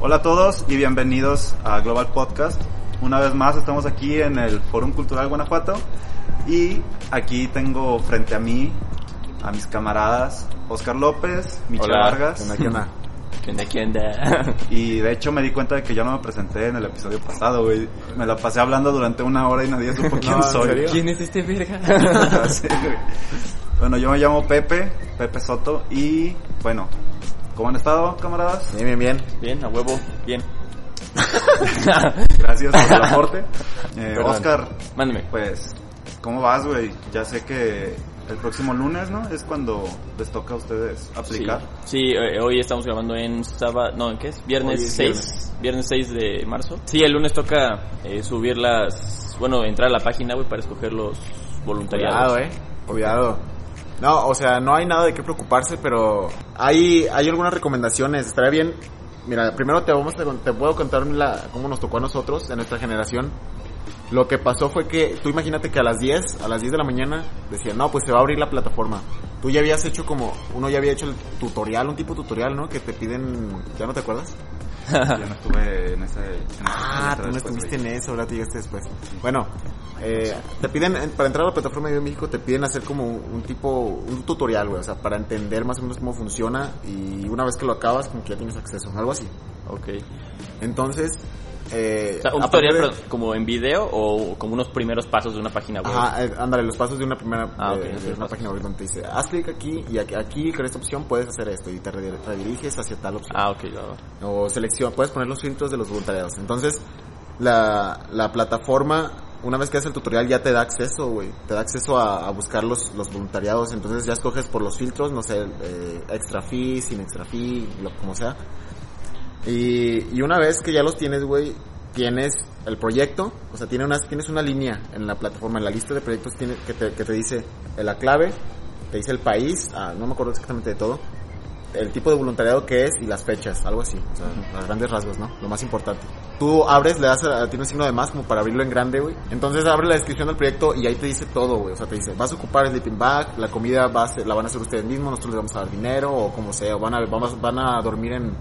Hola a todos y bienvenidos a Global Podcast. Una vez más estamos aquí en el Fórum Cultural Guanajuato y aquí tengo frente a mí a mis camaradas Oscar López, Michelle Hola, Vargas. ¿qué onda, ¿Quién onda? ¿Quién onda? Y de hecho me di cuenta de que yo no me presenté en el episodio pasado, güey. Me la pasé hablando durante una hora y nadie supo quién ¿en soy. serio? ¿Quién es este verga? Sí, güey. bueno, yo me llamo Pepe, Pepe Soto y bueno, ¿cómo han estado, camaradas? Bien, bien, bien. Bien, a huevo, bien. Gracias por el aporte. Eh. Oscar, Mándeme. pues, ¿cómo vas, güey? Ya sé que el próximo lunes, ¿no? Es cuando les toca a ustedes aplicar. Sí, sí, eh, hoy estamos grabando en sábado, no, ¿en qué es? Viernes es 6, viernes. 6 de marzo. Sí, el lunes toca eh, subir las, bueno, entrar a la página, güey, para escoger los voluntariados. Cuidado, eh. Cuidado. No, o sea, no hay nada de qué preocuparse, pero hay, hay algunas recomendaciones. Estaría bien. Mira, primero te vamos a, te puedo contar cómo nos tocó a nosotros en nuestra generación. Lo que pasó fue que tú imagínate que a las 10, a las 10 de la mañana decían, "No, pues se va a abrir la plataforma." Tú ya habías hecho como uno ya había hecho el tutorial, un tipo tutorial, ¿no? Que te piden, ¿ya no te acuerdas? Yo no estuve en ese... en Ah, tú no estuviste en eso, ahora tú llegaste después. Bueno, eh, te piden, en- para entrar a la plataforma de México, te piden hacer como un tipo, un tutorial, güey, o sea, para entender más o menos cómo funciona y una vez que lo acabas, como que ya tienes acceso, algo así. Ok. Entonces, eh, O sea, un tutorial de- pero como en video o como unos primeros pasos de una página web. Ajá, eh, ándale, los pasos de una primera, Ah, de- de una página web donde te dice, haz clic aquí y aquí, aquí con esta opción puedes hacer esto y te re- rediriges hacia tal opción. Ah, ok, ya o selección, puedes poner los filtros de los voluntariados. Entonces, la, la plataforma, una vez que haces el tutorial, ya te da acceso, güey. Te da acceso a, a buscar los, los voluntariados. Entonces ya escoges por los filtros, no sé, eh, extra fee, sin extra fee, lo como sea. Y, y una vez que ya los tienes, güey, tienes el proyecto, o sea, tiene unas, tienes una línea en la plataforma, en la lista de proyectos tiene, que, te, que te dice la clave, te dice el país, ah, no me acuerdo exactamente de todo, el tipo de voluntariado que es y las fechas, algo así, o sea, a grandes rasgos, ¿no? Lo más importante. Tú abres, le das, a- tiene un signo de más como para abrirlo en grande, güey. Entonces abre la descripción del proyecto y ahí te dice todo, güey. O sea, te dice, vas a ocupar el sleeping bag, la comida va a ser- la van a hacer ustedes mismos, nosotros les vamos a dar dinero o como sea, o van a, vamos, van a dormir en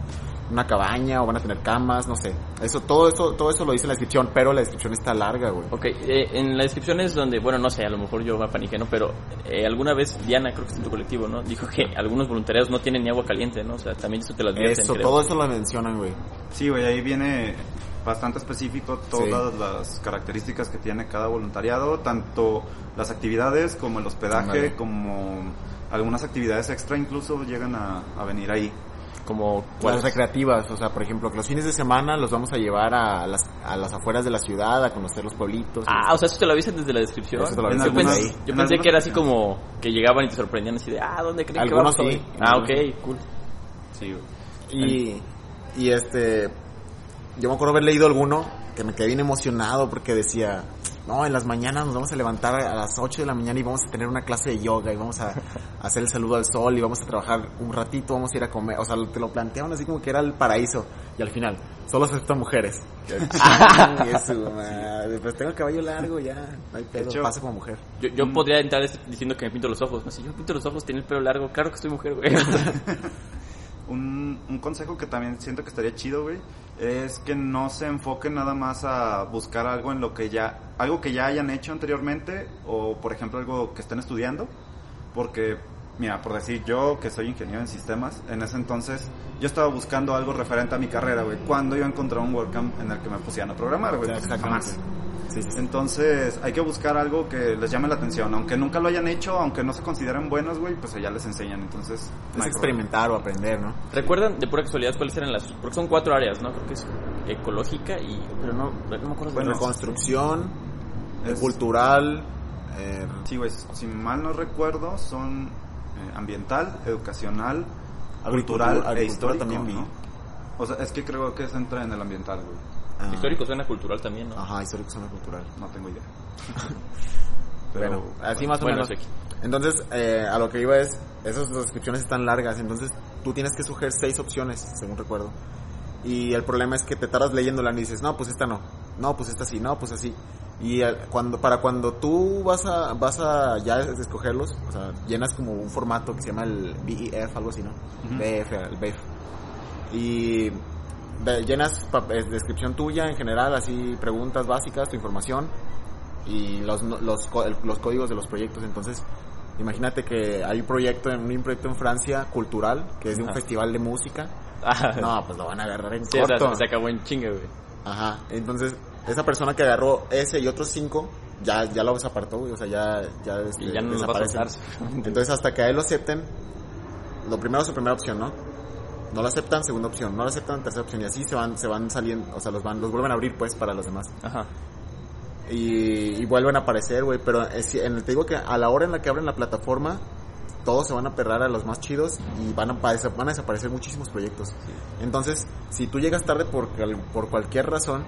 una cabaña o van a tener camas, no sé. Eso, todo eso, todo eso lo dice en la descripción, pero la descripción está larga, güey. Ok, eh, en la descripción es donde, bueno, no sé, a lo mejor yo me apaniqué, ¿no? Pero eh, alguna vez Diana, creo que es en tu colectivo, ¿no? Dijo que algunos voluntariados no tienen ni agua caliente, ¿no? O sea, también eso te lo advierten, Eso, creo. todo eso lo mencionan, güey. Sí, güey, ahí viene bastante específico todas las características que tiene cada voluntariado, tanto las actividades como el hospedaje, como algunas actividades extra incluso llegan a, a venir ahí. Como, Las recreativas, o sea, por ejemplo, que los fines de semana los vamos a llevar a las, a las afueras de la ciudad, a conocer los pueblitos. Ah, o sea, eso te lo avisan desde la descripción. Eso te lo yo pensé, ahí. yo que era así como que llegaban y te sorprendían así de, ah, ¿dónde creen Algunos que vamos sí? Ah, ok, cool. Sí. Y, y este, yo me acuerdo haber leído alguno que me quedé bien emocionado porque decía, no, en las mañanas nos vamos a levantar a las 8 de la mañana y vamos a tener una clase de yoga y vamos a, hacer el saludo al sol y vamos a trabajar un ratito, vamos a ir a comer, o sea, te lo planteaban así como que era el paraíso y al final, solo se aceptan mujeres. Ay, madre, pues tengo el cabello largo ya, no hay pedo, hecho- pasa como mujer. Yo, yo Mm. podría entrar este- diciendo que me pinto los ojos. No, si yo me pinto los ojos, tiene el pelo largo, claro que estoy mujer, güey. Un, un consejo que también siento que estaría chido, güey, es que no se enfoquen nada más a buscar algo en lo que ya, algo que ya hayan hecho anteriormente o, por ejemplo, algo que estén estudiando, porque, mira, por decir yo que soy ingeniero en sistemas, en ese entonces yo estaba buscando algo referente a mi carrera, güey, cuando yo encontré un WordCamp en el que me pusieran a programar, güey, pues, jamás. Sí, sí, sí. Entonces hay que buscar algo que les llame la atención, aunque nunca lo hayan hecho, aunque no se consideren buenos, güey, pues allá les enseñan, entonces... Es experimentar o aprender, ¿no? ¿Recuerdan de pura casualidad cuáles eran las...? Porque son cuatro áreas, ¿no? Creo que es ecológica y... Pero no, no me acuerdo. Bueno, Reconstrucción, Es- Cultural. eh, Sí, güey, si mal no recuerdo, son eh, ambiental, educacional, Agricultura- cultural e histórico, también vi. ¿no? O sea, es que creo que se entra en el ambiental, güey. Ah, Histórico suena cultural también, ¿no? Ajá, histórico zona cultural. No tengo idea. bueno, así más o bueno, menos. Entonces, eh, a lo que iba es, esas descripciones están largas, entonces tú tienes que sugerir seis opciones, según recuerdo. Y el problema es que te tardas leyéndola y dices, no, pues esta no, no, pues esta sí, no, pues así. Y cuando, para cuando tú vas a, vas a ya es- escogerlos, o sea, llenas como un formato que se llama el BEF, algo así, ¿no? Ujú. BF, el BEF. Y llenas descripción tuya en general, así preguntas básicas, tu información y los, los, los códigos de los proyectos. Entonces, imagínate que hay un proyecto, un proyecto en Francia cultural, que es de un Ajá. festival de música. Ah, No, pues lo van a agarrar en sí, o sea, corto. se acabó en chinga, güey. Ajá, entonces esa persona que agarró ese y otros cinco, ya, ya lo desapartó, güey, o sea, ya, ya, Y ya no nos va a. Entonces hasta que a él lo acepten, lo primero es su primera opción, ¿no? No lo aceptan, segunda opción, no lo aceptan, tercera opción, y así se van, se van saliendo, o sea, los van, los vuelven a abrir pues para los demás. Ajá. Y, y vuelven a aparecer, güey, pero es- en, te digo que a la hora en la que abren la plataforma, todos se van a perrar a los más chidos y van a, van a desaparecer muchísimos proyectos. Entonces, si tú llegas tarde por, por cualquier razón,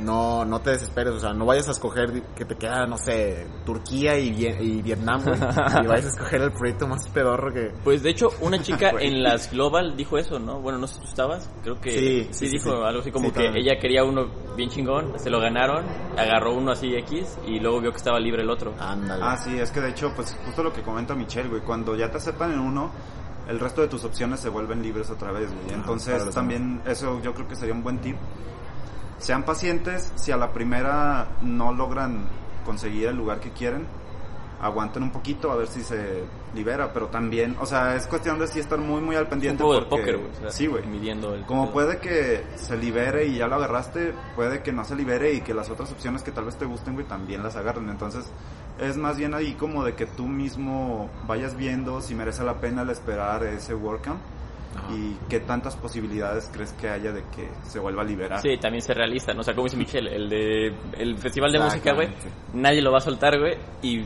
no, no te desesperes, o sea, no vayas a escoger que te queda, no sé, Turquía y, Vie- y Vietnam, güey, y vayas a escoger el proyecto más pedorro que... Pues de hecho, una chica en las Global dijo eso, ¿no? Bueno, no sé si tú estabas, creo que Sí, sí, sí, dijo sí. algo así como Sí, que también. ella quería uno bien chingón, se lo ganaron, agarró uno así X y luego vio que estaba libre el otro. Ándale. Ah, sí, es que de hecho, pues justo lo que comenta Michelle, güey, cuando ya te aceptan en uno, el resto de tus opciones se vuelven libres otra vez, güey. para Entonces también eso yo creo que sería un buen tip. Sean pacientes, si a la primera no logran conseguir el lugar que quieren, aguanten un poquito a ver si se libera, pero también, o sea, es cuestión de sí estar muy muy al un pendiente juego de porque- póker, güey. o sea, sí, güey. Midiendo el... Como puede que se libere y ya lo agarraste, puede que no se libere y que las otras opciones que tal vez te gusten, güey, también las agarren. Entonces, es más bien ahí como de que tú mismo vayas viendo si merece la pena el esperar ese WordCamp Ajá. y qué tantas posibilidades crees que haya de que se vuelva a liberar. Sí, también ser realista, ¿no? O sea, como dice Michelle, el de el festival de música, güey, nadie lo va a soltar, güey, y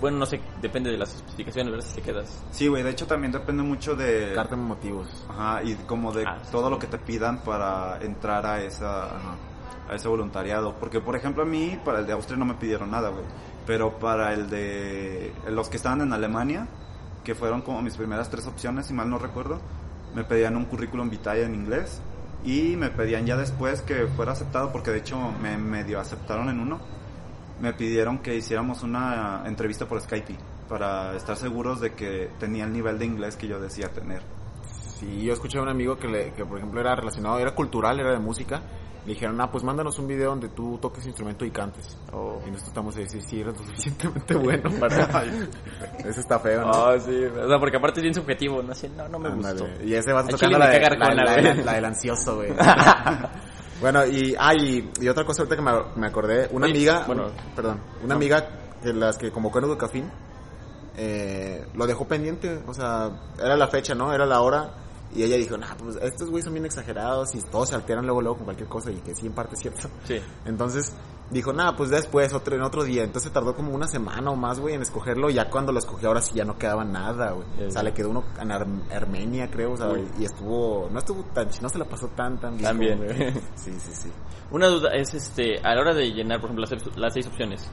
bueno, no sé, depende de las especificaciones, ¿verdad? Si te quedas. Sí, güey, de hecho también depende mucho de... Carta de motivos. Ajá, y como de Ah, sí, todo sí. lo que te pidan para entrar a esa a ese voluntariado, porque por ejemplo a mí para el de Austria no me pidieron nada, güey, pero para el de los que estaban en Alemania, que fueron como mis primeras tres opciones, si mal no recuerdo, me pedían un currículum vitae en inglés y me pedían ya después que fuera aceptado, porque de hecho me medio aceptaron en uno, me pidieron que hiciéramos una entrevista por Skype para estar seguros de que tenía el nivel de inglés que yo decía tener. Sí, yo escuché a un amigo que, le, que por ejemplo era relacionado, era cultural, era de música. Le dijeron, ah, pues mándanos un video donde tú toques instrumento y cantes. Oh. Y nosotros estamos a decir, sí, eres lo suficientemente bueno para... Eso está feo, ¿no? Ah, sí, o sea, porque aparte es bien subjetivo, no sé, no, no me Ándale. gustó. Y ese va Al tocando la, me de- caga la, Arjona, la- güey. la- la del ansioso, güey. bueno, y, ah, y, y otra cosa ahorita que me, me acordé, una Oye, amiga, bueno. perdón, una amiga de las que convocó en Educafín, eh, lo dejó pendiente, o sea, era la fecha, ¿no? Era la hora, y ella dijo, nah, pues estos güeyes son bien exagerados y todos se alteran luego, luego con cualquier cosa, y que sí, en parte es cierto. Sí. Entonces dijo, nada, pues después, otro, en otro día. Entonces tardó como una semana o más, güey, en escogerlo. Ya cuando lo escogió, ahora sí ya no quedaba nada, güey. Ya, O sea, le quedó uno en Ar- Armenia, creo, o sea, Uy. y estuvo, no estuvo tan, no se la pasó tan, tan bien. Como- güey. Sí, sí, sí. Una duda es, este, a la hora de llenar, por ejemplo, las, las seis opciones,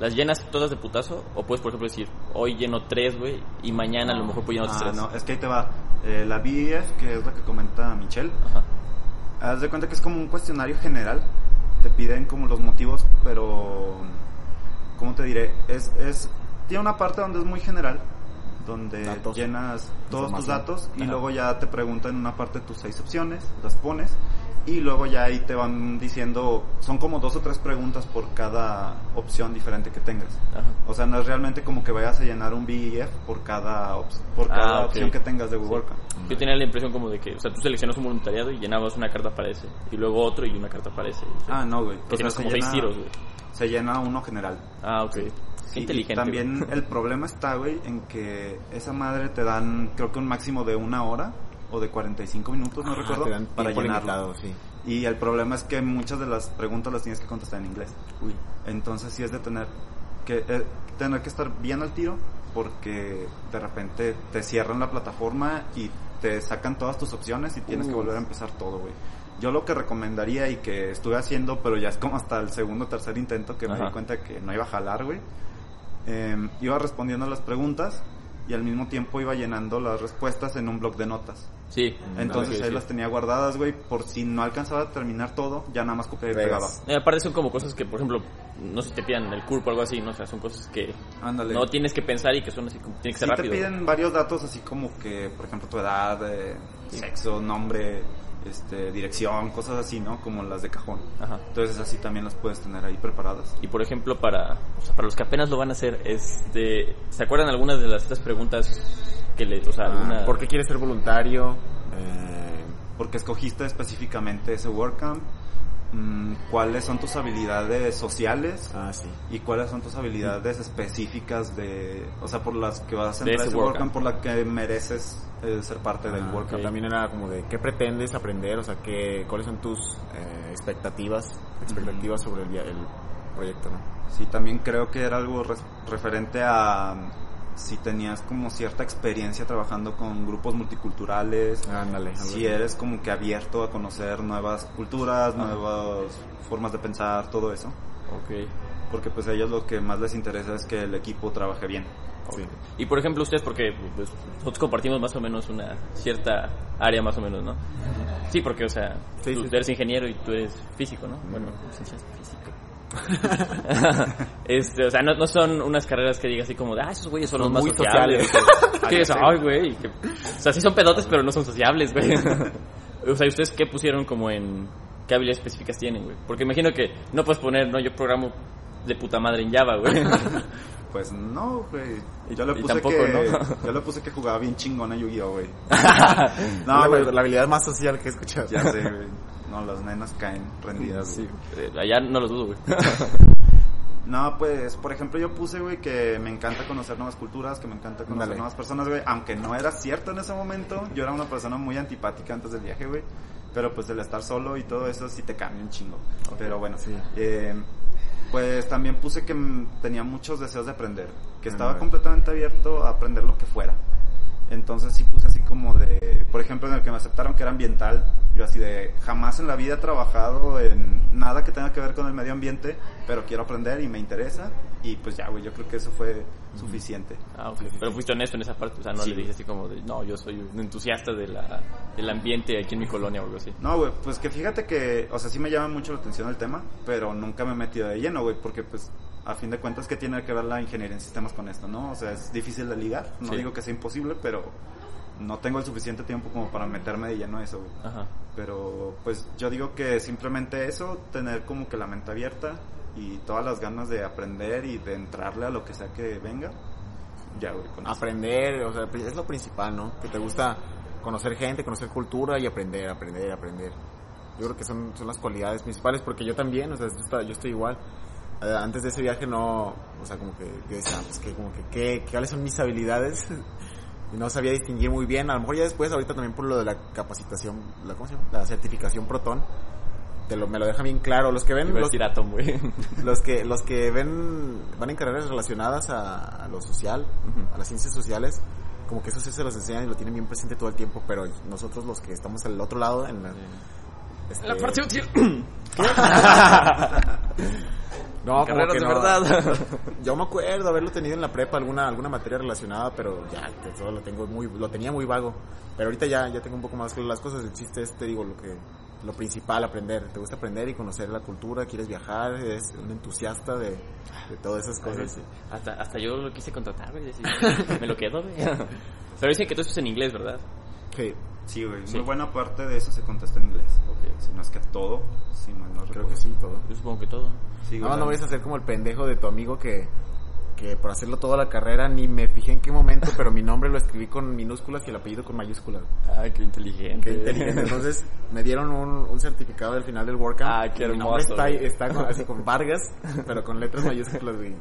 ¿las llenas todas de putazo? O puedes, por ejemplo, decir, hoy lleno tres, güey, y mañana a lo mejor puedo llenar otros Ah, tres. no, es que ahí te va. Eh, la BEF, que es la que comenta Michelle, Ajá. haz de cuenta que es como un cuestionario general. Te piden como los motivos, pero. ¿Cómo te diré? Es, es, tiene una parte donde es muy general, donde Datos. llenas todos tus datos y Ajá. luego ya te preguntan en una parte tus seis opciones, las pones y luego ya ahí te van diciendo, son como dos o tres preguntas por cada opción diferente que tengas. Ajá. O sea, no es realmente como que vayas a llenar un BEF por cada, por Ah, cada ok. opción que tengas de Google. Yo tenía la impresión como de que, o sea, tú seleccionas un voluntariado y llenabas una carta para ese, y luego otro y una carta para ese. Ah, no, güey. Que O sea, tienes se como seis llena- tiros, güey. Se llena uno general. Ah, ok. Qué Sí, inteligente. y también güey. el problema está, güey, en que esa madre te dan, creo que un máximo de una hora o de 45 minutos, no Ajá, recuerdo, para llenarlo. sí. Y el problema es que muchas de las preguntas las tienes que contestar en inglés. Uy. Entonces sí es de tener que eh, tener que estar bien al tiro porque de repente te cierran la plataforma y te sacan todas tus opciones y tienes que volver a empezar todo, güey. Yo lo que recomendaría y que estuve haciendo, pero ya es como hasta el segundo o tercer intento que me di cuenta que no iba a jalar, güey. Eh, iba respondiendo las preguntas y al mismo tiempo iba llenando las respuestas en un blog de notas. Sí. Entonces ahí sí. las tenía guardadas, güey, por si no alcanzaba a terminar todo, ya nada más copiaba y pegaba. Eh, aparte son como cosas que, por ejemplo, no sé si te pidan el CURP o algo así, ¿no? O sea, son cosas que Ándale. no tienes que pensar y que son así como, tiene que Sí ser te rápido. piden varios datos así como que, por ejemplo, tu edad, eh, sexo, nombre, este, dirección, cosas así, ¿no? Como las de cajón. Ajá. Entonces así también las puedes tener ahí preparadas. Y por ejemplo, para, o sea, para los que apenas lo van a hacer, este, ¿se acuerdan algunas de las estas preguntas que le, o sea, alguna... Ah, ¿Por qué quieres ser voluntario? Eh, Porque escogiste específicamente ese WordCamp. Mm, ¿Cuáles son tus habilidades sociales? ah, sí. ¿Y cuáles son tus habilidades específicas de, o sea, por las que vas a entrar a ese WordCamp, WordCamp. por la que mereces eh, ser parte del Ah, WordCamp? También era como de qué pretendes aprender, o sea, qué, cuáles son tus eh, expectativas, expectativas sobre el, el proyecto, ¿no? Sí, también creo que era algo referente a si tenías como cierta experiencia trabajando con grupos multiculturales, Ándale. si eres como que abierto a conocer nuevas culturas, nuevas formas de pensar, todo eso. Ok. Porque pues a ellos lo que más les interesa es que el equipo trabaje bien. Sí. Y por ejemplo, ustedes, porque pues, nosotros compartimos más o menos una cierta área más o menos, ¿no? Sí, porque, o sea, Sí, tú sí. eres ingeniero y tú eres físico, ¿no? Bueno, físico. este, o sea, no, no son unas carreras que digas así como de, ah, esos güeyes son, Son los más sociables. sea, ay, güey. que- O sea, sí son pedotes, pero no son sociables, güey. o sea, ¿y ustedes qué pusieron como en qué habilidades específicas tienen, güey? Porque imagino que no puedes poner, no, yo programo de puta madre en Java, güey. Pues no, güey. Y- Yo le puse tampoco, que ¿no? yo le puse que jugaba bien chingón a Yu-Gi-Oh, güey. No, la, la habilidad más social que he escuchado. Ya sé, güey. No, las nenas caen rendidas. Sí, eh, allá no los dudo, güey. No, pues, por ejemplo, yo puse, güey, que me encanta conocer nuevas culturas, que me encanta conocer nuevas personas, güey. Aunque no era cierto en ese momento. Yo era una persona muy antipática antes del viaje, güey. Pero pues el estar solo y todo eso sí te cambia un chingo. Pero bueno, Sí. eh, pues también puse que tenía muchos deseos de aprender. Que estaba completamente abierto a aprender lo que fuera. Entonces sí puse así como de, por ejemplo, en el que me aceptaron que era ambiental, yo así de, jamás en la vida he trabajado en nada que tenga que ver con el medio ambiente, pero quiero aprender y me interesa, y pues ya, güey, yo creo que eso fue suficiente. Ah, ok. Pero fuiste honesto en esa parte, o sea, no Sí. le dije así como de, no, yo soy un entusiasta de la, del ambiente aquí en mi colonia o algo así. No, güey, pues que fíjate que, o sea, sí me llama mucho la atención el tema, pero nunca me he metido de lleno, güey, porque pues a fin de cuentas, ¿qué tiene que ver la ingeniería en sistemas con esto, no? O sea, es difícil de ligar, no Sí. digo que sea imposible, pero no tengo el suficiente tiempo como para meterme de lleno a eso. Ajá. Pero pues yo digo que simplemente eso, tener como que la mente abierta y todas las ganas de aprender y de entrarle a lo que sea que venga. Ya, güey, con eso. Aprender, o sea, es lo principal, ¿no? Que te gusta conocer gente, conocer cultura y aprender, aprender, aprender. Yo creo que son, son las cualidades principales porque yo también, o sea, yo estoy igual. Eh, Antes de ese viaje no, o sea, como que yo decía, pues que como que, ¿qué, cuáles son mis habilidades? y no sabía distinguir muy bien. A lo mejor ya después, ahorita también por lo de la capacitación, la, ¿cómo se llama? La certificación Proton, te lo, me lo deja bien claro. Los que ven, los, decir Atom, güey. los que los que ven van en carreras relacionadas a, a lo social, a las ciencias sociales, como que eso sí se los enseñan y lo tienen bien presente todo el tiempo, pero nosotros los que estamos al otro lado en la, este, La parte útil. no, como Carreras que de no. verdad. Yo me acuerdo haberlo tenido en la prepa alguna alguna materia relacionada, pero ya todo lo tengo muy lo tenía muy vago. Pero ahorita ya ya tengo un poco más claro las cosas, el chiste es te digo lo que lo principal aprender, te gusta aprender y conocer la cultura, quieres viajar, eres un entusiasta de, de todas esas cosas. hasta, hasta yo lo quise contratar, güey. Me lo quedo, güey. Pero dicen que todo eso es en inglés, ¿verdad? Sí. Sí, güey, Sí. muy buena parte de eso se contesta en inglés. Si no es que todo, si no, no Creo recuerdo. que sí, todo. Yo supongo que todo. Sí, No, güey, no vayas a ser como el pendejo de tu amigo que, que por hacerlo toda la carrera ni me fijé en qué momento, pero mi nombre lo escribí con minúsculas y el apellido con mayúsculas. Ah, qué inteligente. Qué inteligente. Entonces me dieron un, un certificado del final del WordCamp. Ah, qué y mi nombre hermoso, Está, está con, así con Vargas, pero con letras mayúsculas, güey.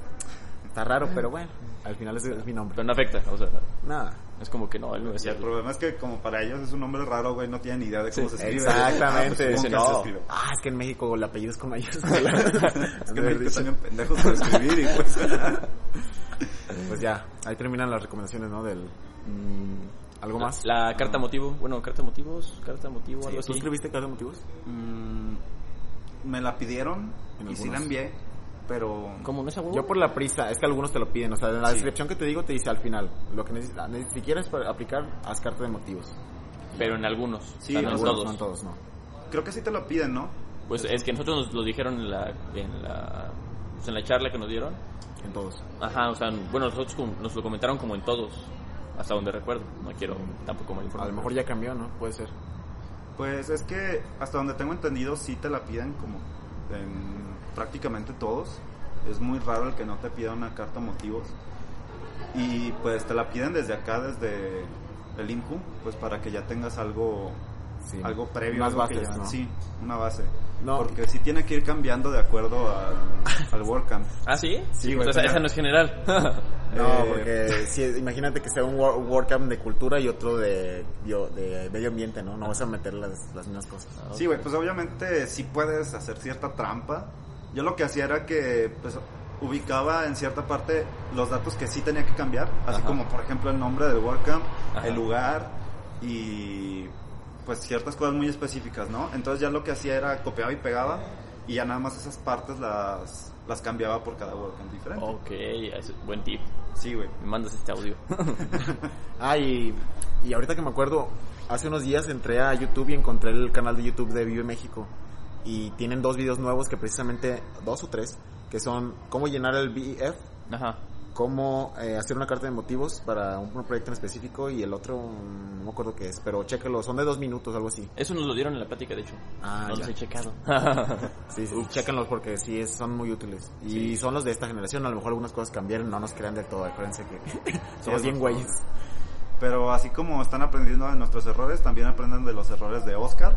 Está raro, pero bueno, al final es, es mi nombre. Pero no afecta, o sea. Nada. Es como que no, él no Y es el problema es que como para ellos es un nombre raro, güey, no tienen ni idea de cómo Sí, se escribe. Exactamente. Ah, pues, ¿cómo que No. se escribe? Ah, es que en México el apellido es con mayúscula. Es que en México pendejos para escribir y pues... Pues ya, ahí terminan las recomendaciones, ¿no? Del... mm, ¿Algo más? La carta motivo, bueno, carta motivos, carta motivo, Sí, algo ¿Tú así. escribiste carta de motivos? Mm, me la pidieron y sí la envié, pero... ¿Cómo no es a? Yo por la prisa, es que algunos te lo piden, o sea, en la Sí. descripción que te digo te dice al final, lo que necesitas, si quieres para aplicar, haz carta de motivos. Pero en algunos. Sí, en algunos, todos. No en todos, no. Creo que sí te lo piden, ¿no? Pues es que nosotros nos lo dijeron en la, en la, pues en la charla que nos dieron. En todos. Ajá, o sea, bueno, nosotros como- nos lo comentaron como en todos, hasta donde recuerdo. No quiero tampoco mal A informar. lo mejor ya cambió, ¿no? Puede ser. Pues es que hasta donde tengo entendido sí te la piden como en prácticamente todos. Es muy raro el que no te pida una carta motivos. Y pues te la piden desde acá, desde el INCU, pues para que ya tengas algo Sí. algo previo. Unas algo que bases, ya- ¿no? Sí, una base. No. Porque sí tiene que ir cambiando de acuerdo al, al WordCamp. ¿Ah, sí? Sí, güey, O sea, tenía- esa no es general. No, Eh, porque si, imagínate que sea un wor- WordCamp de cultura y otro de, bio- de medio ambiente, ¿no? No vas a meter las, las mismas cosas. Sí, güey, pues obviamente sí puedes hacer cierta trampa. Yo lo que hacía era que pues ubicaba en cierta parte los datos que sí tenía que cambiar, así Ajá. como por ejemplo el nombre del WordCamp, Ajá. el lugar y pues ciertas cosas muy específicas, ¿no? Entonces ya lo que hacía era copiaba y pegaba y ya nada más esas partes las las cambiaba por cada WordCamp diferente. ok, es buen tip. Sí, güey. Me mandas este audio. Ah, y, y ahorita que me acuerdo, hace unos días entré a YouTube y encontré el canal de YouTube de Vive México. Y tienen dos videos nuevos que precisamente, dos o tres, que son cómo llenar el BF, Ajá. cómo eh, hacer una carta de motivos para un, un proyecto en específico y el otro, mm, no me acuerdo qué es, pero chéquelo, son de dos minutos, algo así. Eso nos lo dieron en la plática, de hecho. Ah, no ya. los he checado. Sí, sí, chéquenlos porque sí, es- son muy útiles. Y son los de esta generación, a lo mejor algunas cosas cambiaron, no nos crean del todo, acuérdense que somos bien es güeyes. Pero así como están aprendiendo de nuestros errores, también aprenden de los errores de Oscar,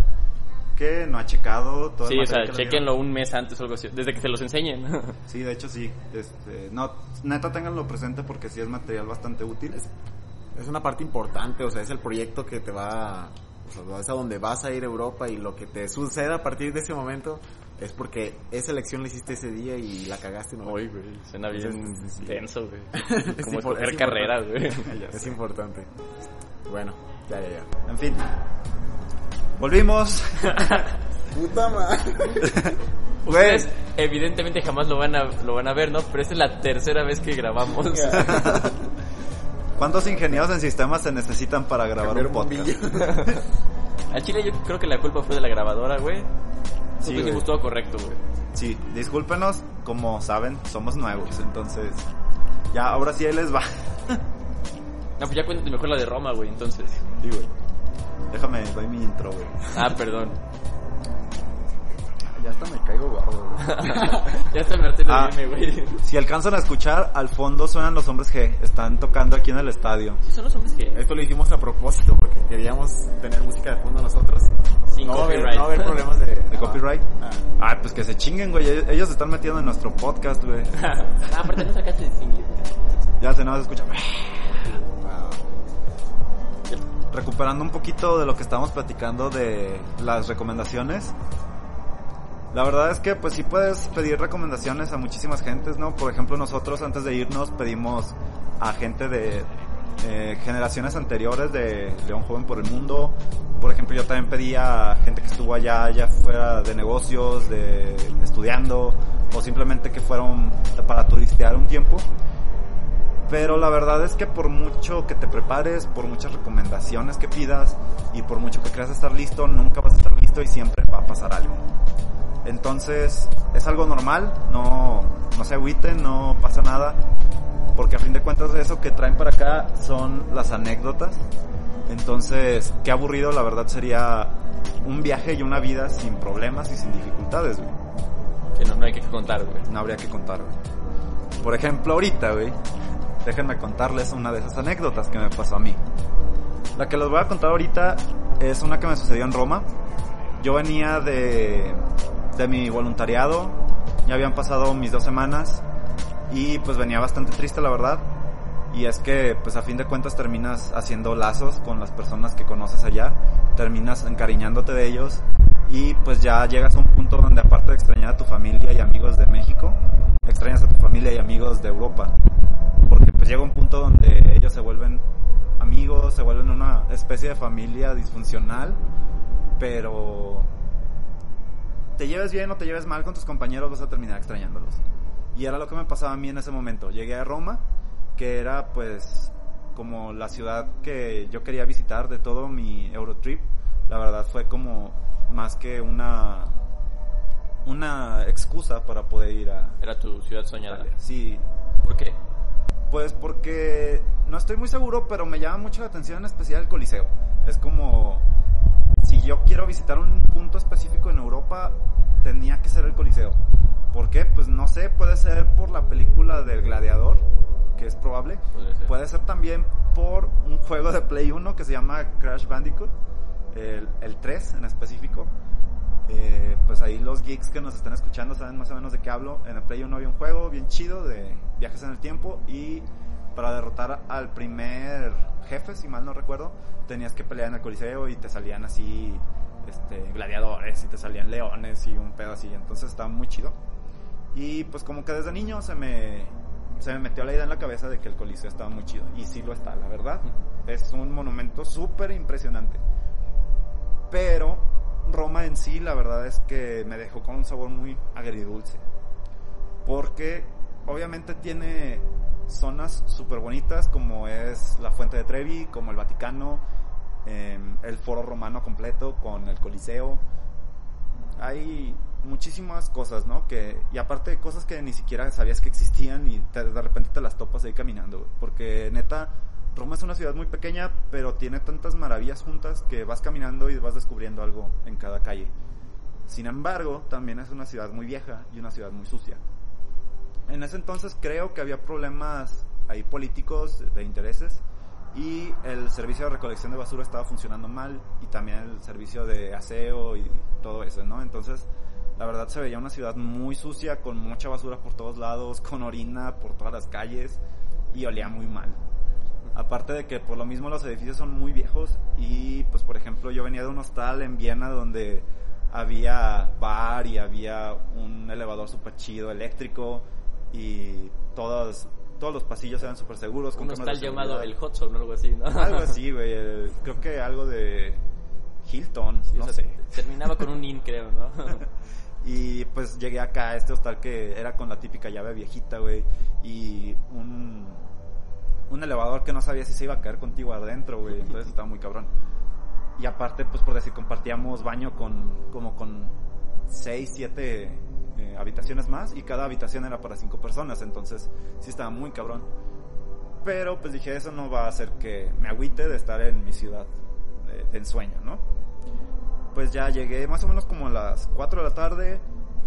que no ha checado todo el sí, o sea, chequenlo un mes antes o algo así. Desde que se los enseñen. Sí, de hecho sí. Este, no, neta tenganlo presente porque sí es material bastante útil. Es una parte importante, o sea, es el proyecto que te va, o sea, es a donde vas a ir a Europa y lo que te suceda a partir de ese momento es porque esa elección la hiciste ese día y la cagaste. ¿no? Uy, güey, suena bien Entonces, sí. denso, güey. Es Como escoger es carrera, importante. güey. Es importante. Bueno, ya, ya, ya. En fin. Volvimos. Puta madre. Ustedes evidentemente jamás lo van a lo van a ver, ¿no? Pero esta es la tercera vez que grabamos. ¿Cuántos ingenieros en sistemas se necesitan para grabar Cambiar un podcast? Al chile yo creo que la culpa fue de la grabadora, güey. Sí, hicimos todo correcto, güey. Sí, discúlpenos, como saben, somos nuevos, entonces ya ahora sí ahí les va. No, pues ya cuéntate mejor la de Roma, güey, entonces. Sí, güey. Déjame, doy mi intro, güey. Ah, perdón. Ya hasta me caigo gordo, güey. ya está me Ah. güey. Si alcanzan a escuchar, al fondo suenan los hombres G. Están tocando aquí en el estadio. Sí, son los hombres que... Esto lo hicimos a propósito porque queríamos tener música de fondo nosotros. Sin no, a haber, copyright. no haber problemas de, ¿De copyright? Ah. Ah, pues que se chinguen, güey. Ellos se están metiendo en nuestro podcast, güey. ah, aparte no sacaste distinguir. Ya se nos escucha. Recuperando un poquito de lo que estábamos platicando de las recomendaciones. La verdad es que pues sí puedes pedir recomendaciones a muchísimas gentes, ¿no? Por ejemplo, nosotros antes de irnos pedimos a gente de eh, generaciones anteriores de León Joven por el Mundo. Por ejemplo, yo también pedí a gente que estuvo allá, ya fuera de negocios, de estudiando, o simplemente que fueron para turistear un tiempo. Pero la verdad es que por mucho que te prepares, por muchas recomendaciones que pidas y por mucho que creas estar listo, nunca vas a estar listo y siempre va a pasar algo. Entonces es algo normal, no, no se agüiten, no pasa nada, porque a fin de cuentas eso que traen para acá son las anécdotas. Entonces, qué aburrido la verdad sería un viaje y una vida sin problemas y sin dificultades, güey. Que no, no hay que contar, güey. No habría que contar, güey. Por ejemplo, ahorita, güey, déjenme contarles una de esas anécdotas que me pasó a mí. La que les voy a contar ahorita es una que me sucedió en Roma. Yo venía de, de mi voluntariado, ya habían pasado mis dos semanas y pues venía bastante triste, la verdad. Y es que, pues a fin de cuentas terminas haciendo lazos con las personas que conoces allá, terminas encariñándote de ellos y pues ya llegas a un punto donde aparte de extrañar a tu familia y amigos de México, extrañas a tu familia y amigos de Europa. Porque pues llega un punto donde ellos se vuelven amigos, se vuelven una especie de familia disfuncional, pero te lleves bien o te lleves mal con tus compañeros, vas a terminar extrañándolos. Y era lo que me pasaba a mí en ese momento. Llegué a Roma, que era pues como la ciudad que yo quería visitar de todo mi Eurotrip. La verdad fue como más que una una excusa para poder ir a Era tu ciudad soñada. Italia. Sí, ¿Por qué? Pues porque no estoy muy seguro, pero me llama mucho la atención en especial el Coliseo. Es como si yo quiero visitar un punto específico en Europa, tenía que ser el Coliseo. ¿Por qué? Pues no sé, puede ser por la película del Gladiador, que es probable. Puede ser. Puede ser también por un juego de Play 1 que se llama Crash Bandicoot, el, el 3 en específico. Eh, pues ahí los geeks que nos están escuchando saben más o menos de qué hablo. En el Play 1 había un juego bien chido de viajes en el tiempo y para derrotar al primer jefe, si mal no recuerdo, tenías que pelear en el Coliseo y te salían así este, gladiadores y te salían leones y un pedo así. Entonces estaba muy chido. Y pues como que desde niño se me, se me metió la idea en la cabeza de que el Coliseo estaba muy chido. Y sí lo está, la verdad. Es un monumento súper impresionante. Pero Roma en sí, la verdad es que me dejó con un sabor muy agridulce. Porque obviamente tiene zonas súper bonitas como es la Fuente de Trevi, como el Vaticano, eh, el Foro Romano completo con el Coliseo. Hay muchísimas cosas, ¿no? Que, y aparte cosas que ni siquiera sabías que existían y de repente te las topas ahí caminando. Porque neta, Roma es una ciudad muy pequeña, pero tiene tantas maravillas juntas que vas caminando y vas descubriendo algo en cada calle. Sin embargo, también es una ciudad muy vieja y una ciudad muy sucia. En ese entonces creo que había problemas ahí políticos de intereses y el servicio de recolección de basura estaba funcionando mal y también el servicio de aseo y todo eso, ¿no? Entonces, la verdad se veía una ciudad muy sucia con mucha basura por todos lados, con orina por todas las calles y olía muy mal. Aparte de que por lo mismo los edificios son muy viejos y pues por ejemplo yo venía de un hostal en Viena donde había bar y había un elevador super chido eléctrico y todos, todos los pasillos eran súper seguros. Un hostal llamado el Hudson o algo así, ¿no? Algo así, güey. el- Creo que algo de Hilton, Sí, o no sea, sé. Terminaba con un in, creo, ¿no? Y pues llegué acá a este hostal que era con la típica llave viejita, güey. Y un, un elevador que no sabía si se iba a caer contigo adentro, güey. Entonces estaba muy cabrón. Y aparte, pues por decir, compartíamos baño con como con 6, 7 habitaciones más. Y cada habitación era para 5 personas. Entonces sí estaba muy cabrón. Pero pues dije, eso no va a hacer que me agüite de estar en mi ciudad de, de ensueño, ¿no? Pues ya llegué más o menos como a las 4 de la tarde.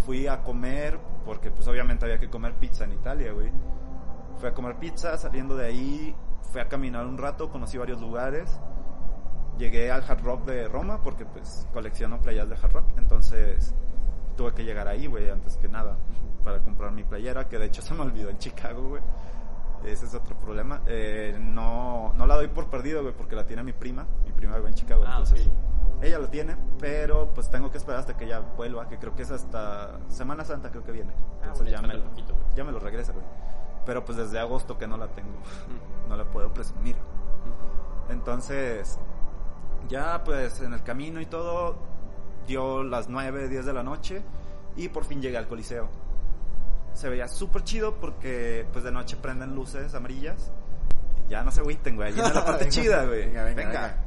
Fui a comer, porque pues obviamente había que comer pizza en Italia, güey. Fui a comer pizza, saliendo de ahí, fui a caminar un rato, conocí varios lugares. Llegué al Hard Rock de Roma, porque pues colecciono playas de Hard Rock. Entonces tuve que llegar ahí, güey, antes que nada, para comprar mi playera, que de hecho se me olvidó en Chicago, güey. Ese es otro problema. Eh, no, no la doy por perdido, güey, porque la tiene mi prima. Mi prima vive en Chicago, Ah, entonces ok. ella lo tiene, pero pues tengo que esperar hasta que ella vuelva, que creo que es hasta Semana Santa, creo que viene. Ah, Entonces bueno, ya, me lo, poquito, ya me lo regresa, güey. Pero pues desde agosto que no la tengo, no la puedo presumir. Entonces, ya pues en el camino y todo, dio las 9, 10 de la noche y por fin llegué al Coliseo. Se veía súper chido porque pues de noche prenden luces amarillas. Ya no se agüiten, güey, allí la parte Venga, chida, güey. venga, venga, venga.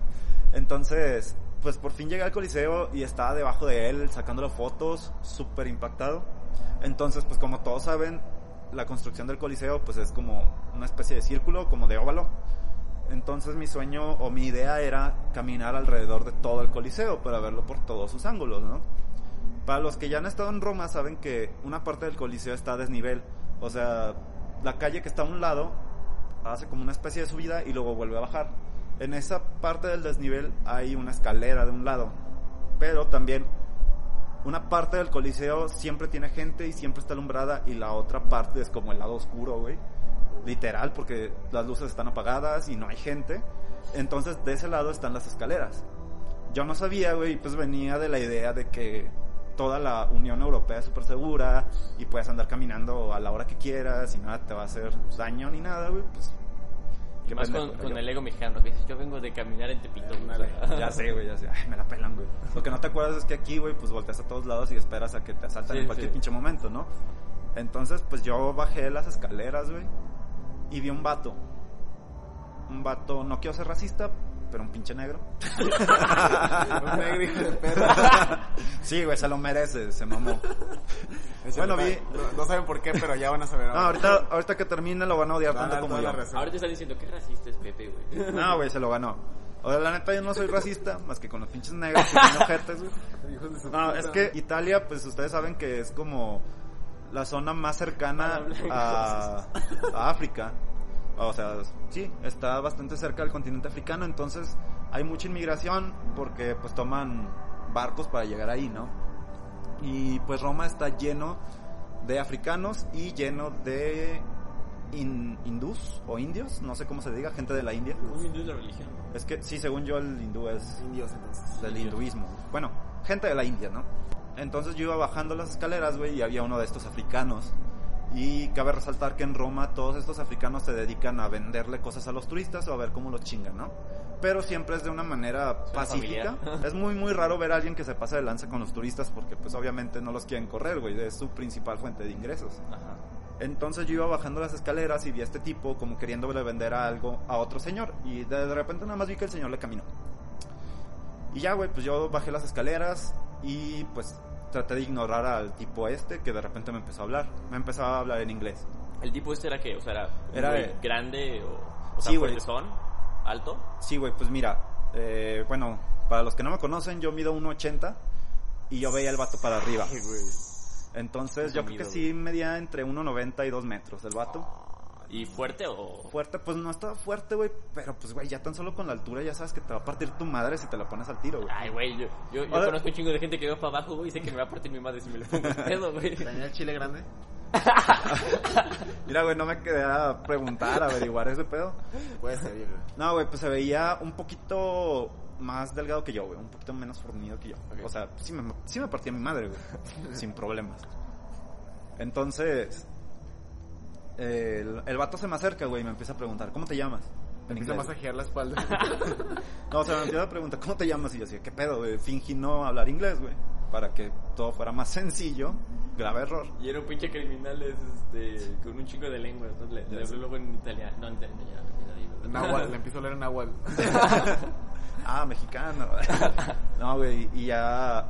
Entonces, pues por fin llegué al Coliseo y estaba debajo de él sacándole fotos, súper impactado. Entonces, pues como todos saben, la construcción del Coliseo pues es como una especie de círculo, como de óvalo. Entonces mi sueño o mi idea era caminar alrededor de todo el Coliseo para verlo por todos sus ángulos, ¿no? Para los que ya han estado en Roma saben que una parte del Coliseo está a desnivel. O sea, la calle que está a un lado hace como una especie de subida y luego vuelve a bajar. En esa parte del desnivel hay una escalera de un lado. Pero también una parte del Coliseo siempre tiene gente y siempre está alumbrada y la otra parte es como el lado oscuro, güey. literal, porque las luces están apagadas y no hay gente. Entonces, de ese lado están las escaleras. Yo no sabía, güey, pues venía de la idea de que toda la Unión Europea es súper segura y puedes andar caminando a la hora que quieras y nada te va a hacer daño ni nada, güey, pues... Qué más pendejo con, el ego mexicano, que dice, yo vengo de caminar en Tepito. Ya sé, güey, ya sé. Ay, me la pelan, güey. Lo que no te acuerdas es que aquí, güey, pues volteas a todos lados y esperas a que te asaltan Sí, en cualquier sí. pinche momento, ¿no? Entonces, pues yo bajé las escaleras, güey, y vi un vato. Un vato, no quiero ser racista, pero un pinche negro. Un negro hijo de perra. sí, güey, se lo merece, se mamó. Bueno, no, vi- no, no saben por qué, pero ya van a saber. No, ahorita, ahorita que termine lo van a odiar Van tanto como yo. Ahorita están diciendo, qué racista es Pepe, güey. No, güey, se lo ganó. O sea, la neta yo no soy racista, más que con los pinches negros que tienen ojetes, güey. No, es que Italia, pues ustedes saben que es como la zona más cercana a, a África. O sea, sí, está bastante cerca del continente africano, entonces hay mucha inmigración porque pues toman barcos para llegar ahí, ¿no? Y pues Roma está lleno de africanos y lleno de in- hindús o indios, no sé cómo se diga, gente de la India. Un hindú es la religión. Es que sí, según yo el hindú es Indios, entonces. del hinduismo. Bueno, gente de la India, ¿no? Entonces yo iba bajando las escaleras, güey, y había uno de estos africanos. Y cabe resaltar que en Roma todos estos africanos se dedican a venderle cosas a los turistas o a ver cómo los chingan, ¿no? Pero siempre es de una manera pacífica. Es muy, muy raro ver a alguien que se pase de lanza con los turistas porque pues obviamente no los quieren correr, güey. Es su principal fuente de ingresos. Ajá. Entonces yo iba bajando las escaleras y vi a este tipo como queriéndole vender algo a otro señor. Y de repente nada más vi que el señor le caminó. Y ya, güey, pues yo bajé las escaleras y pues traté de ignorar al tipo este que de repente me empezó a hablar. Me empezaba a hablar en inglés. ¿El tipo este era qué? O sea, era, Era grande o, o sea, Sí, fuertezón, alto. Sí, güey, pues mira, eh, bueno, para los que no me conocen, yo mido 1.80 y yo veía el vato para arriba. Entonces yo creo que sí medía entre 1.90 y 2 metros el vato. ¿Y fuerte o...? Fuerte, pues no estaba fuerte, güey, pero pues, güey, ya tan solo con la altura ya sabes que te va a partir tu madre si te la pones al tiro, güey. Ay, güey, yo, yo, yo conozco un chingo de gente que va para abajo, güey, y sé que me va a partir mi madre si me lo pongo pedo, güey. ¿Tenía el chile grande? Mira, güey, no me quedé a preguntar, a averiguar ese pedo. Puede ser, creo. No, güey, pues se veía un poquito más delgado que yo, güey, un poquito menos fornido que yo. O sea, sí me, sí me partía mi madre, güey, sin problemas. Entonces, el, el vato se me acerca, güey, y me empieza a preguntar, ¿cómo te llamas? Me En empieza a masajear la espalda. No, o sea, me empieza a preguntar, ¿cómo te llamas? Y yo así, ¿qué pedo, güey? Fingí no hablar inglés, güey, para que todo fuera más sencillo. Grave error. Y era un pinche criminal este, con un chingo de lenguas, ¿no? Le, le habló luego en italiano. No, en italiano ya. Nahual, le empiezo a leer Nahual. Ah, mexicano. No, güey, y ya.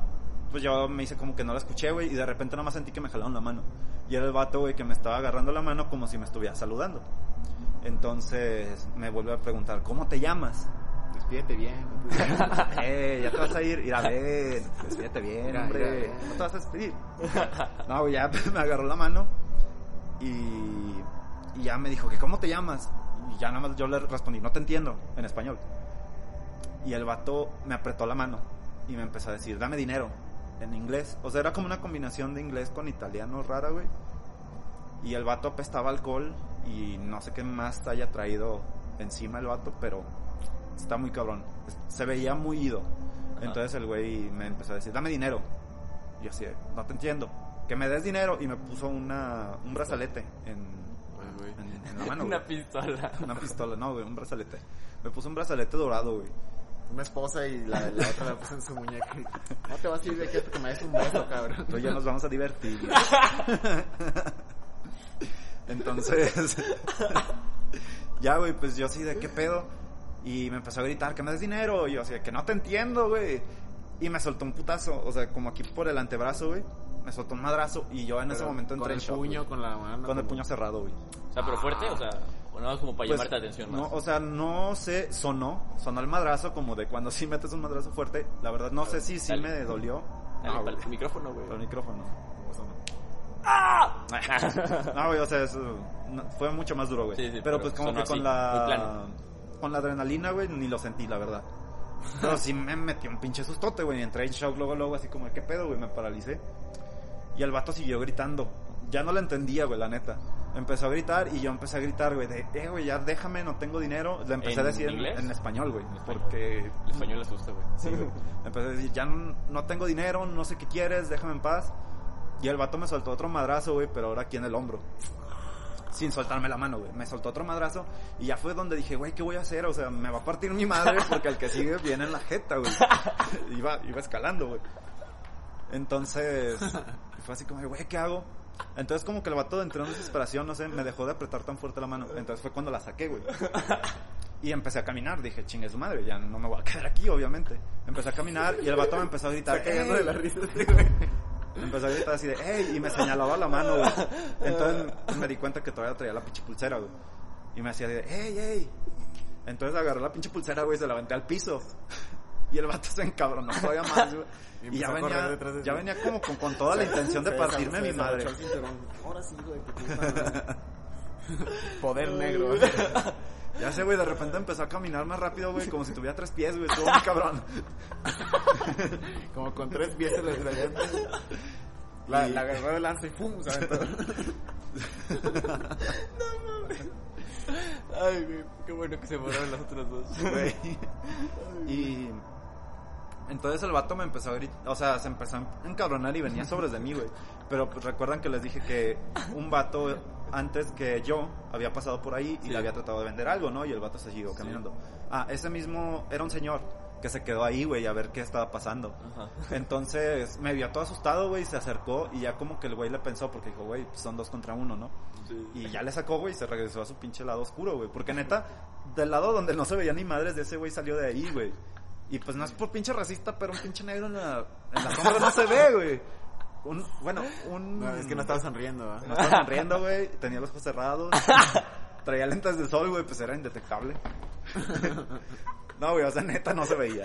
Pues yo me hice como que no la escuché, güey, y de repente nada más sentí que me jalaron la mano. Y era el vato, güey, que me estaba agarrando la mano como si me estuviera saludando. Entonces me vuelve a preguntar, ¿cómo te llamas? Despídete bien. Eh, ya te vas a ir, ir a ver, despídete bien, hombre, no te vas a despedir. No, güey, ya me agarró la mano y, y ya me dijo que ¿cómo te llamas? Y ya nada más yo le respondí, no te entiendo, en español. Y el vato me apretó la mano y me empezó a decir, dame dinero, en inglés. O sea, era como una combinación de inglés con italiano rara, güey. Y el vato apestaba alcohol y no sé qué más te haya traído encima el vato, pero está muy cabrón. Se veía muy ido. Ajá. Entonces el güey me empezó a decir, dame dinero. Y yo así, no te entiendo. Que me des dinero. Y me puso una, un brazalete en, en, en la mano. Una pistola. Una pistola, no, güey, un brazalete. Me puso un brazalete dorado, güey. Una esposa y la, la otra la puso en su muñeca. No te vas a ir de aquí hasta que me des un beso, cabrón. Tú y yo nos vamos a divertir. Entonces, ya, güey, pues yo así de qué pedo. Y me empezó a gritar que me des dinero. Y yo así de que no te entiendo, güey. Y me soltó un putazo, o sea, como aquí por el antebrazo, güey. Me soltó un madrazo y yo en ese Pero momento entré Con en el shock, puño, con la mano. Con el puño cerrado, güey. O sea, pero fuerte, o sea, nada más como para Pues, llamarte la atención más. No, o sea, no sé, sonó, sonó el madrazo como de cuando sí metes un madrazo fuerte. La verdad, no sé si sí me dolió. Dale, No, para el micrófono, güey. para el micrófono. Eso no. Güey, o sea, eso no- fue mucho más duro, güey. Sí, sí, pero, pero pues como que con la con la adrenalina, güey, ni lo sentí, la verdad. Pero sí me metió un pinche sustote, güey, y entré en shock luego luego así como, ¿qué pedo, güey? Me paralicé. Y el vato siguió gritando. Ya no lo entendía, güey, la neta. Empezó a gritar y yo empecé a gritar, güey, de, eh, güey, ya déjame, no tengo dinero. Le empecé ¿En a decir en, español, güey, porque El español asusta, güey. Sí, güey. Empecé a decir, ya no, no tengo dinero, no sé qué quieres, déjame en paz. Y el vato me soltó otro madrazo, güey, pero ahora aquí en el hombro. Sin soltarme la mano, güey. Me soltó otro madrazo y ya fue donde dije, güey, ¿qué voy a hacer? O sea, me va a partir mi madre porque el que sigue viene en la jeta, güey. iba, iba escalando, güey. Entonces, fue así como, güey, ¿qué hago? Entonces como que el vato entró en desesperación, no sé, me dejó de apretar tan fuerte la mano. Entonces fue cuando la saqué, güey. Y empecé a caminar, dije, chingue su madre, ya no me voy a quedar aquí, obviamente. Empecé a caminar y el vato me empezó a gritar, cagando de la "Ey". risa güey. Empezó a gritar así de, hey, y me señalaba la mano, güey. Entonces me di cuenta que todavía traía la pinche pulsera, güey. Y me hacía de, hey, hey. Entonces agarré la pinche pulsera, güey, y se la aventé al piso. Y el vato se encabronó todavía más, güey. Y Y ya a venía, de ya venía como con, con toda la intención de partirme desabrochó- mi madre. el. Ahora sí, güey, que puta. Poder negro. Ya sé, güey, de repente empezó a caminar más rápido, güey, como si tuviera tres pies, güey. Estuvo muy cabrón. Como con tres pies se le le- La, Y- la agarró de lanza y ¡pum! Se aventó. Ay, güey, qué bueno que se borraron las otras dos. güey. Y entonces el vato me empezó a gritar, o sea, se empezó a encabronar y venía sobres de mí, güey. Pero pues recuerdan que les dije que un vato antes que yo había pasado por ahí y Sí. le había tratado de vender algo, ¿no? Y el vato se siguió caminando. Ah, ese mismo era un señor que se quedó ahí, güey, a ver qué estaba pasando. Ajá. Entonces me vio todo asustado, güey, se acercó y ya como que el güey le pensó porque dijo, güey, pues, son dos contra uno, ¿no? Y ya le sacó, güey, y se regresó a su pinche lado oscuro, güey. Porque neta, del lado donde no se veía ni madres de ese güey salió de ahí, güey. Y pues no es por pinche racista, pero un pinche negro en la, en la sombra no se ve, güey. Un, bueno, un... No, es que no estaba sonriendo, ¿ah? No estaba sonriendo, güey. Tenía los ojos cerrados. Traía lentes de sol, güey, pues era indetectable. No, güey, o sea, neta no se veía.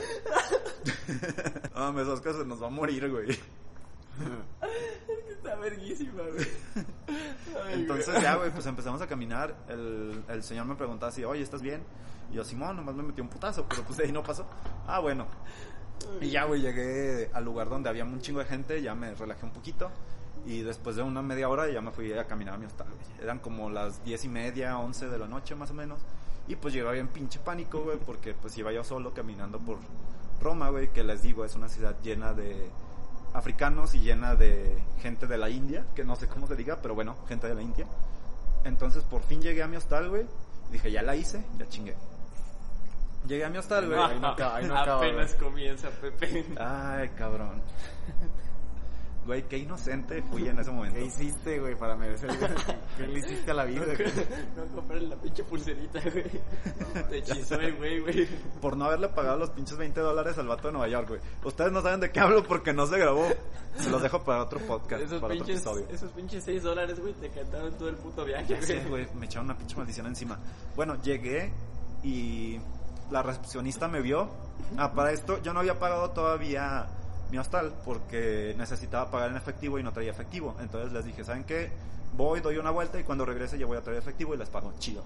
No mames, Oscar se nos va a morir, güey. Verguísima, güey. Entonces ya, güey, pues empezamos a caminar. El, el señor me preguntaba así, oye, ¿estás bien? Y yo, Simón, nomás me metí un putazo, pero pues de ahí no pasó. Ah, bueno. Y ya, güey, llegué al lugar donde había un chingo de gente, ya me relajé un poquito. Y después de una media hora ya me fui a caminar a mi hostal, güey. Eran como las diez y media, once de la noche más o menos. Y pues llegaba bien pinche pánico, güey, porque pues iba yo solo caminando por Roma, güey, que les digo, es una ciudad llena de africanos y llena de gente de la India, que no sé cómo se diga, pero bueno, gente de la India. Entonces por fin llegué a mi hostal, güey. y Dije, ya la hice, ya chingué. Llegué a mi hostal, güey. ahí no acaba, ahí no acaba, Apenas comienza, Pepe. Ay, cabrón. Güey, qué inocente fui en ese momento. ¿Qué hiciste, güey, para merecer? ¿Qué le hiciste a la vida? güey? No compré la pinche pulserita, güey. Te hechizó el güey, güey. Por no haberle pagado los pinches 20 dólares al vato de Nueva York, güey. Ustedes no saben de qué hablo porque no se grabó. Se los dejo para otro podcast, Esos para otro pinches, episodio. esos pinches 6 dólares, güey, te cantaron todo el puto viaje, Ya sé, güey, me echaron una pinche maldición encima. Bueno, llegué y la recepcionista me vio. Ah, para esto yo no había pagado todavía mi hostal porque necesitaba pagar en efectivo y no traía efectivo. Entonces les dije, ¿saben qué? Voy, doy una vuelta y cuando regrese yo voy a traer efectivo y les pago. Chido.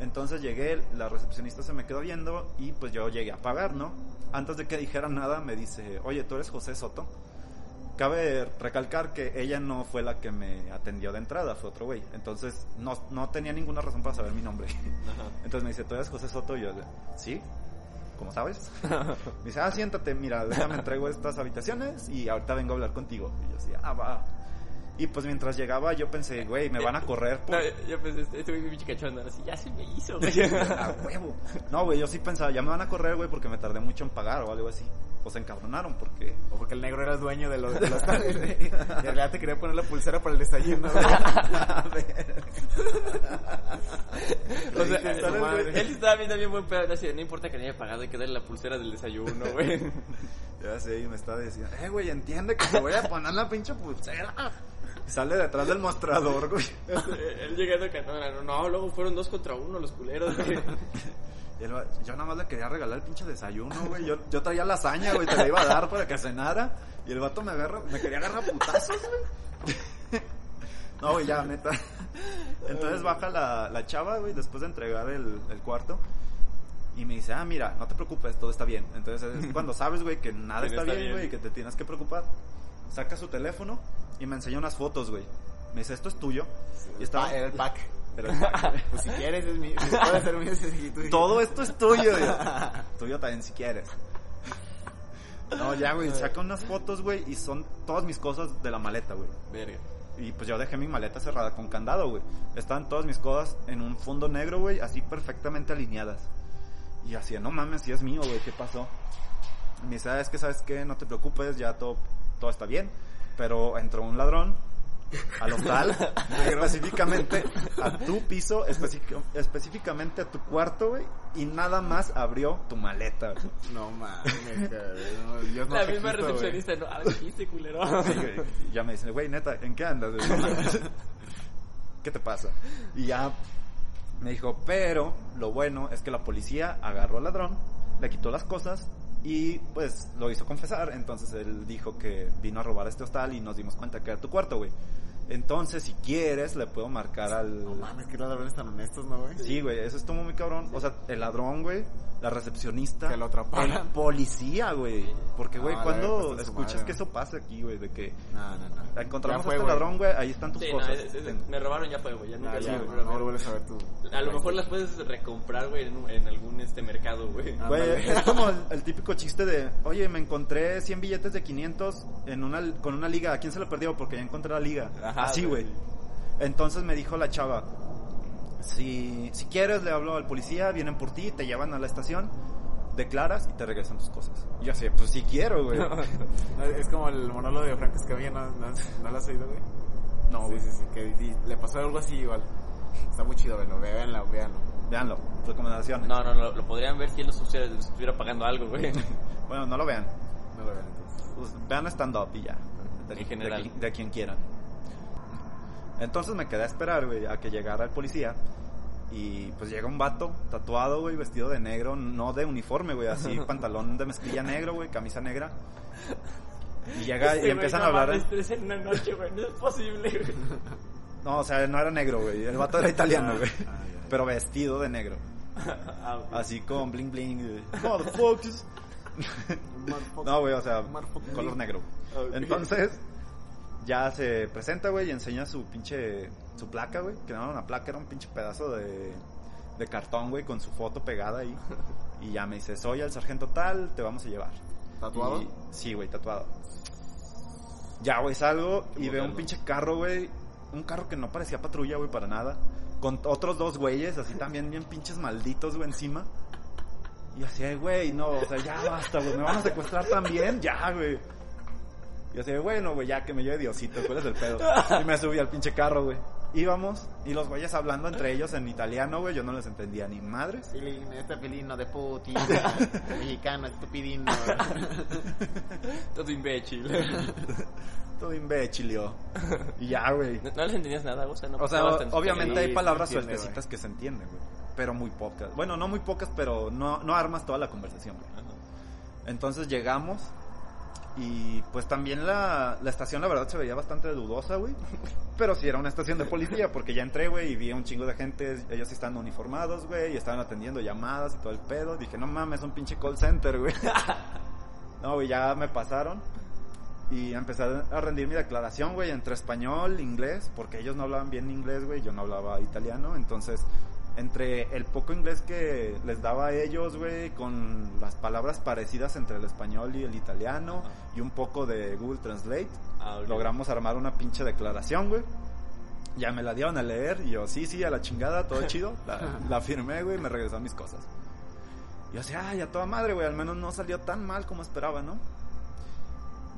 Entonces llegué, la recepcionista se me quedó viendo y pues yo llegué a pagar, ¿no? Antes de que dijera nada me dice, oye, ¿tú eres José Soto? Cabe recalcar que ella no fue la que me atendió de entrada, fue otro güey. Entonces no, no tenía ninguna razón para saber mi nombre. Ajá. Entonces me dice, ¿tú eres José Soto? Y yo, ¿sí? ¿Cómo sabes? Me dice, ah, siéntate, mira, déjame entrego estas habitaciones y ahorita vengo a hablar contigo. Y yo así, ah, va. Y pues mientras llegaba yo pensé, güey, me van a correr por... No, yo pensé, güey es pinche cachondo, así, ya se me hizo, güey. A huevo. No, güey, yo sí pensaba, ya me van a correr, güey, porque me tardé mucho en pagar o algo así. O se encabronaron porque... O porque el negro era el dueño de los, de los en realidad te quería poner la pulsera para el desayuno, güey. O sea, Dice su madre. él estaba viendo bien buen pedo, así, no importa que no haya pagado, hay que darle la pulsera del desayuno, güey. Ya sé, y me estaba diciendo, eh, güey, entiende que te voy a poner la pinche pulsera. Sale detrás del mostrador, güey. él llegando cantando, no, luego fueron dos contra uno los culeros, güey. Y él yo nada más le quería regalar el pinche desayuno, güey. Yo, yo traía lasaña, güey, te la iba a dar para que cenara. Y el vato me agarra, me quería agarrar a putazos, güey. No, güey, ya, neta. Entonces baja la, la chava, güey, después de entregar el, el cuarto. Y me dice, ah, mira, no te preocupes, todo está bien. Entonces es cuando sabes, güey, que nada está está bien, bien. güey, y que te tienes que preocupar. Saca su teléfono y me enseña unas fotos, güey. Me dice, esto es tuyo. Y Y estaba... era el pack. El pack. Pues si quieres, es mío. Si puede ser mío, si tú Todo esto es tuyo. Yo, tuyo también si quieres. No, ya, güey, saca unas fotos, güey, y son todas mis cosas de la maleta, güey. Verga. Y pues yo dejé mi maleta cerrada con candado, güey. Estaban todas mis cosas en un fondo negro, güey, así perfectamente alineadas. Y así, no mames, si es mío, güey, ¿qué pasó? Y me dice, "Ah, es que sabes qué, no te preocupes, ya todo, todo está bien. Pero entró un ladrón al hostal, específicamente a tu piso, específic- específicamente a tu cuarto, güey, y nada más abrió tu maleta, güey. No mames, cabrón. Dios La misma güey. recepcionista, no, ah, dijiste, culero. Sí, ya me dice, güey, neta, ¿en qué andas? ¿Qué te pasa? Y ya me dijo, pero lo bueno es que la policía agarró al ladrón, le quitó las cosas y pues lo hizo confesar. Entonces él dijo que vino a robar este hostal y nos dimos cuenta que era tu cuarto, güey. Entonces, si quieres, le puedo marcar al... No mames, que los ladrones tan honestos, ¿no, güey? Sí, güey, eso estuvo muy cabrón. O sea, el ladrón, güey, la recepcionista. Que lo atraparan. El policía, güey. Porque, güey, Ah, cuando pues, escuchas madre. que eso pasa aquí, güey, de que No, no, no. encontramos fue, a este güey. ladrón, güey, ahí están tus Sí, no, cosas. es- es- me robaron ya fue, güey. Ya nunca Ah, sí, güey, pero- no vuelves a ver tu... A lo mejor las puedes recomprar, güey, en, algún este mercado, güey. Güey, es como el, el típico chiste de, oye, me encontré 100 billetes de 500 en una, con una liga, ¿a quién se lo perdió? Porque ya encontré la liga. Ajá, Así, güey. Entonces me dijo la chava, si, si quieres le hablo al policía, vienen por ti, te llevan a la estación, declaras y te regresan tus cosas. Y yo así, pues si quiero, güey. No, Es como el monólogo de Franco Escamilla, ¿no, no, ¿no lo has oído, güey? No, Sí, güey. sí, sí, que le pasó algo así igual. Está muy chido, güey, véanlo, véanlo. Véanlo, recomendación. No, no, no, lo podrían ver si él nos estuviera, pagando algo, güey. Bueno, no lo vean. No lo vean entonces. Pues, vean stand-up y ya. De, En general. De quien quieran. Entonces me quedé a esperar, güey, a que llegara el policía. Y pues llega un vato tatuado, güey, vestido de negro, no de uniforme, güey, así, pantalón de mezclilla negro, güey, camisa negra. Y llega y güey, empiezan no a hablar. en- una noche, güey. No es posible, güey. No, o sea, no era negro, güey, el vato era italiano, güey. Ah, ya. Pero vestido de negro. Ah. Así con bling bling. güey. Motherfuckers. No, güey, o sea, color negro. Ok. Entonces, ya se presenta, güey, y enseña su pinche, su placa, güey, que no era una placa, era un pinche pedazo de, de cartón, güey, con su foto pegada ahí. Y ya me dice, soy el sargento tal, te vamos a llevar. ¿Tatuado? Y- sí, güey, tatuado. Ya, güey, salgo Qué y veo un pinche carro, güey, un carro que no parecía patrulla, güey, para nada. Con otros dos güeyes, así también bien pinches malditos, güey, encima. Y así, "Ay, güey, no, o sea, ya basta, güey, me van a secuestrar también, ya, güey. Y así, bueno, güey, ya que me lleve Diosito, ¿cuál es el pedo? Y me subí al pinche carro, güey. Íbamos, y los güeyes hablando entre ellos en italiano, güey, yo no les entendía ni madres. Filino, este filino de putina, mexicano, estupidino. Todo imbécil. Todo imbécil, yo. Y ya, güey. ¿No, no les entendías nada? O sea, no O sea, obviamente hay palabras sueltecitas güey. que se entienden, güey. Pero muy pocas. Bueno, no muy pocas, pero no, no armas toda la conversación, güey. Entonces llegamos y pues también la, la estación la verdad se veía bastante dudosa, güey. Pero sí era una estación de policía porque ya entré, güey, y vi a un chingo de gente, ellos sí están uniformados, güey, y estaban atendiendo llamadas y todo el pedo. Dije, no mames, es un pinche call center, güey. no, güey, ya me pasaron. Y empecé a rendir mi declaración, güey, entre español, inglés, porque ellos no hablaban bien inglés, güey, yo no hablaba italiano, entonces entre el poco inglés que les daba a ellos, güey, con las palabras parecidas entre el español y el italiano y un poco de Google Translate, Ah, logramos armar una pinche declaración, güey. Ya me la dieron a leer y yo, sí, sí, a la chingada, todo chido. La, la firmé, güey, y me regresaron mis cosas. Y yo así, ay, a toda madre, güey, al menos no salió tan mal como esperaba, ¿no?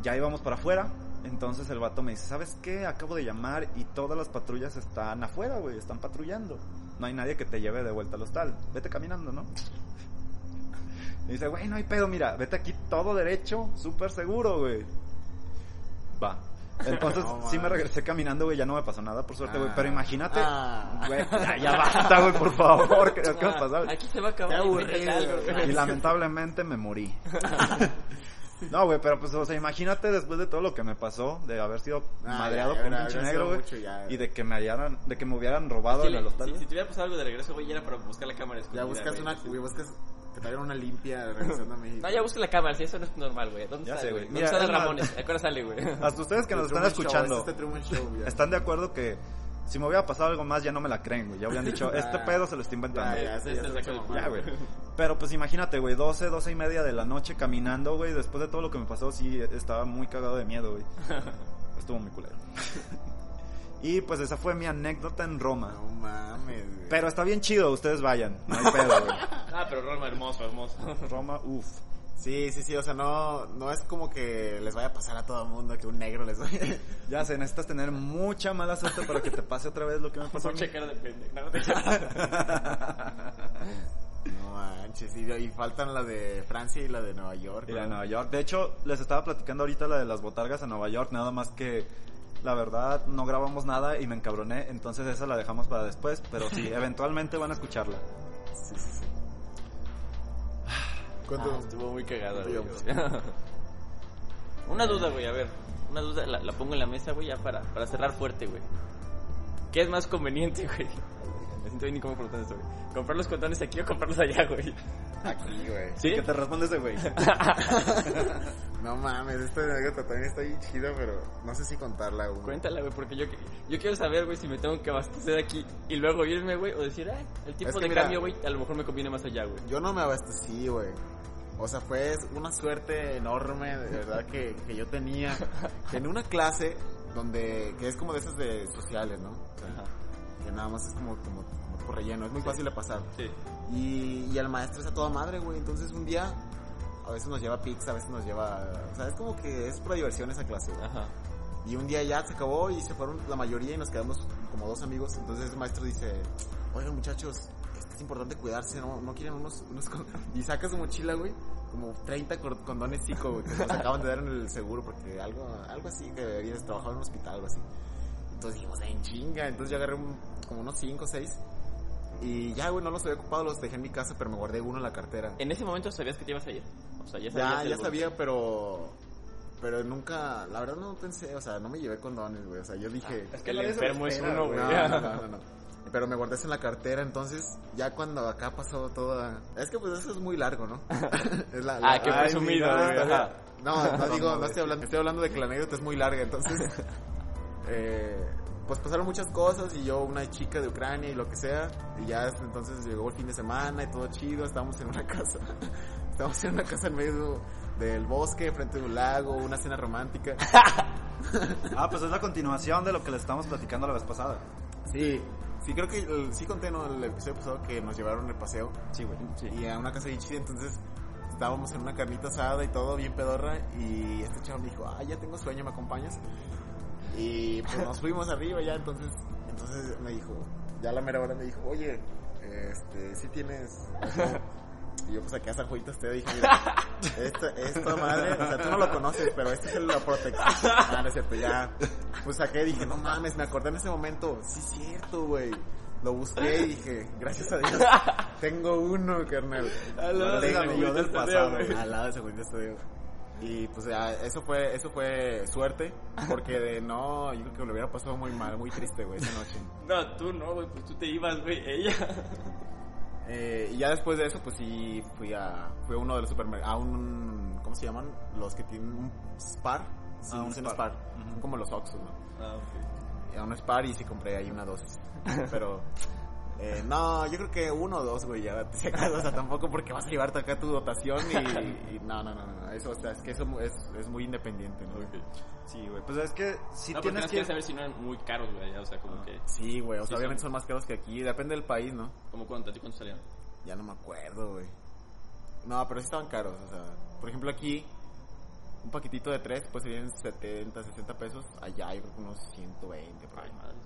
Ya íbamos para afuera, entonces el vato me dice, ¿sabes qué? Acabo de llamar y todas las patrullas están afuera, güey, están patrullando. No hay nadie que te lleve de vuelta al hostal. Vete caminando, ¿no? Y dice, güey, no hay pedo, mira, vete aquí todo derecho, súper seguro, güey. Va. Entonces, No, sí me regresé caminando, güey, ya no me pasó nada, por suerte, güey. Ah. Pero imagínate, Ah. güey, ya, ya basta, güey, por favor, ¿qué, qué me Ah, pasó? Aquí se va a acabar. Qué aburrido. Y lamentablemente me morí. No, güey, pero pues, o sea, imagínate después de todo lo que me pasó, de haber sido Ah, madreado ya, por un ya, pinche ya, negro, ya, güey, ya. y de que me hallaran, de que me hubieran robado en el hostal. si, si te hubiera pasado algo de regreso, güey, era para buscar la cámara Ya buscas una, güey, buscas que traigan una limpia regresando a México. No, ya busca la cámara, si eso no es normal, güey. ¿Dónde Ya está, sé, güey? ¿Dónde Mira, más- Ramones? ¿A qué hora sale, güey? Hasta ustedes que nos están Show, escuchando. es este Show, ya. ¿Están de acuerdo que si me hubiera pasado algo más ya no me la creen, güey? Ya habrían dicho, este pedo se lo está inventando. Ya, ya, ya Ya, güey. Pero pues imagínate, güey, 12, 12 y media de la noche caminando, güey. Después de todo lo que me pasó, sí, estaba muy cagado de miedo, güey. Estuvo muy culero. y pues esa fue mi anécdota en Roma. No mames, güey. Pero está bien chido, ustedes vayan. No hay pedo, güey. Ah, pero Roma, hermoso, hermoso. Roma, uff. Sí, sí, sí, o sea, no, no es como que les vaya a pasar a todo el mundo que un negro les vaya. Ya sé, necesitas tener mucha mala suerte para que te pase otra vez lo que me pasó. Mucha cara de pendejo. No, no te creas. No manches, y, y faltan la de Francia y la de Nueva York. Y la de. Nueva York. De hecho, les estaba platicando ahorita la de las botargas a Nueva York, nada más que la verdad no grabamos nada y me encabroné, entonces esa la dejamos para después, pero sí, eventualmente van a escucharla. Sí, sí, sí. ¿Cuánto? Ah, estuvo muy cagado, güey. Una duda, güey, a ver. Una duda, la, la pongo en la mesa, güey, ya para, para cerrar fuerte, güey. ¿Qué es más conveniente, güey? Me siento bien incómodo preguntando esto, güey. ¿Comprar los condones aquí o comprarlos allá, güey? Aquí, güey. ¿Sí? Que te responde ese güey. No mames, esta anécdota también está bien chida, pero no sé si contarla, güey. Cuéntala, güey, porque yo, yo quiero saber, güey, si me tengo que abastecer aquí y luego irme, güey, o decir, ah, el tipo Es que de mira- cambio, güey, a lo mejor me conviene más allá, güey. Yo no me abastecí, güey. O sea, fue una suerte enorme, de verdad, que, que yo tenía. En una clase donde, que es como de esas de sociales, ¿no? O sea, Ajá. que nada más es como, como, como por relleno, es muy fácil de pasar. Sí. Y, y el maestro es a toda madre, güey. Entonces un día, a veces nos lleva pizza, a veces nos lleva... O sea, es como que es pura diversión esa clase, güey. Ajá. Y un día ya se acabó y se fueron la mayoría y nos quedamos como dos amigos. Entonces el maestro dice, oigan muchachos, es importante cuidarse, ¿no? ¿No quieren unos, unos con-?" Y saca su mochila, güey, como 30 cor- condones chico, güey, que nos acaban de dar en el seguro porque algo, algo así, que habías trabajado en un hospital, algo así. Entonces dijimos, en chinga. Entonces yo agarré un- como unos 5 o 6. Y ya, güey, no los había ocupado, los dejé en mi casa, pero me guardé uno en la cartera. ¿En ese momento sabías que te ibas a ir? O sea, ya sabías. Ya, ya sabía, pero. Pero nunca, la verdad no pensé, o sea, no me llevé condones, güey. O sea, yo dije. Es que el enfermo es uno, güey. güey. No, no, no, no, no. Pero me guardé eso en la cartera, entonces ya cuando acá pasó toda... Es que pues eso es muy largo, ¿no? es la, Ah, qué presumido, bien. No, no digo, no estoy hablando, estoy hablando de que la anécdota es muy larga, entonces... eh, pues pasaron muchas cosas y yo una chica de Ucrania y lo que sea y ya entonces llegó el fin de semana y todo chido estábamos en una casa estábamos en una casa en medio del bosque frente a un lago una cena romántica Ah, pues es la continuación de lo que les estábamos platicando la vez pasada. sí sí creo que el- sí conté ¿no? el episodio pasado que nos llevaron el paseo Sí, güey. y a una casa bien chida entonces estábamos en una carnita asada y todo bien pedorra y este chavo me dijo ah ya tengo sueño me acompañas y pues nos fuimos arriba ya entonces entonces me dijo ya a la mera hora me dijo oye este sí tienes y yo pues saqué a San Juanito usted dije mira esta, esta madre o sea tú no lo conoces pero este es el la protección ah no es cierto ya pues saqué dije no mames me acordé en ese momento sí es cierto güey lo busqué y dije, gracias a Dios, tengo uno, carnal. Al lado de. Juanito del pasado. Al lado de San Juanito Estadio. Y pues ya, eso fue, eso fue suerte, porque de no, yo creo que lo hubiera pasado muy mal, muy triste, güey, esa noche. No, tú no, güey, pues tú te ibas, güey. Ella. Eh, y ya después de eso, pues sí, fui a, fui a uno de los supermercados, a un, ¿cómo se llaman? Los que tienen un Spar. Sí, Ah, un Spar. Son como los Oxxos, ¿no? Ah, ok. a un Spar y sí compré ahí una dosis. Pero, eh, no, yo creo que uno o dos, güey, ya, si acaso, o sea, tampoco porque vas a llevarte acá tu dotación y, y no, no, no, no, eso, o sea, es que eso es, es muy independiente, ¿no? Sí, güey. Pues es que si no, tienes que... quieres saber si no eran muy caros, güey, o sea, como que... Sí, güey, o sea, Sí, obviamente son- son más caros que aquí, depende del país, ¿no? ¿Cómo cuánto? ¿A ti cuánto salieron? Ya no me acuerdo, güey. No, pero sí estaban caros, o sea, por ejemplo aquí, un paquetito de tres, pues serían 70, 60 pesos, allá yo creo que unos 120, por ahí. Ay, madre.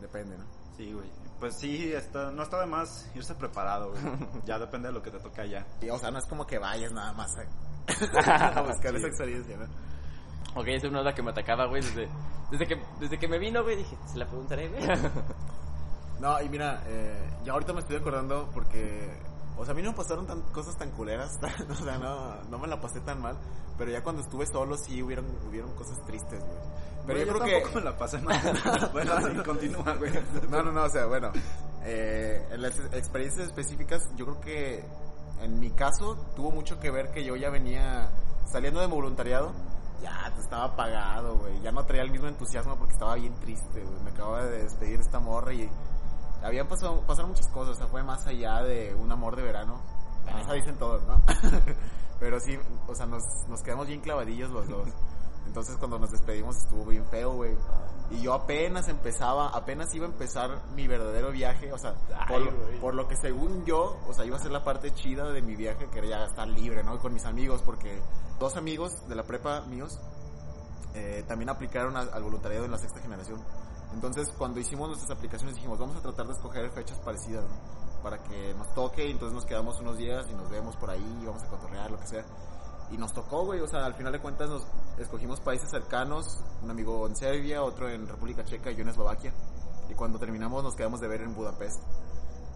Depende, ¿no? Sí, güey. Pues sí, está, no está de más irse preparado, güey. Ya depende de lo que te toca allá. Y, o sea, no es como que vayas nada más a, a buscar esa experiencia, ¿no? Ok, esa es una duda que me atacaba, güey, desde, desde, que, desde que me vino, güey, dije, se la preguntaré, güey. No, y mira, eh, ya ahorita me estoy acordando porque, o sea, a mí no me pasaron tan, cosas tan culeras, o sea, no, no me la pasé tan mal, pero ya cuando estuve solo sí hubieron, hubieron cosas tristes, güey. Pero yo, creo tampoco que... me la pasé mal. bueno, sí, continúa, güey. No, no, no, o sea, bueno, eh, en las experiencias específicas yo creo que en mi caso, tuvo mucho que ver que yo ya venía saliendo de mi voluntariado. Ya te estaba apagado, güey. Ya no traía el mismo entusiasmo porque estaba bien triste, güey. Me acababa de despedir de esta morra y habían pasado, pasaron muchas cosas. O sea, fue más allá de un amor de verano. Esa dicen todos, ¿no? Pero sí, o sea, nos, nos quedamos bien clavadillos los dos. Entonces cuando nos despedimos estuvo bien feo, güey. Y yo apenas empezaba, apenas iba a empezar mi verdadero viaje, o sea, por, Ay, por lo que según yo, o sea, iba a ser la parte chida de mi viaje, que era ya estar libre, ¿no? Con mis amigos, porque dos amigos de la prepa míos eh, también aplicaron a- al voluntariado en la sexta generación. Entonces, cuando hicimos nuestras aplicaciones dijimos, vamos a tratar de escoger fechas parecidas, ¿no? Para que nos toque y entonces nos quedamos unos días y nos vemos por ahí, vamos a cotorrear, lo que sea. Y nos tocó, güey, o sea, al final de cuentas nos escogimos países cercanos, un amigo en Serbia, otro en República Checa y yo en Eslovaquia. Y cuando terminamos nos quedamos de ver en Budapest.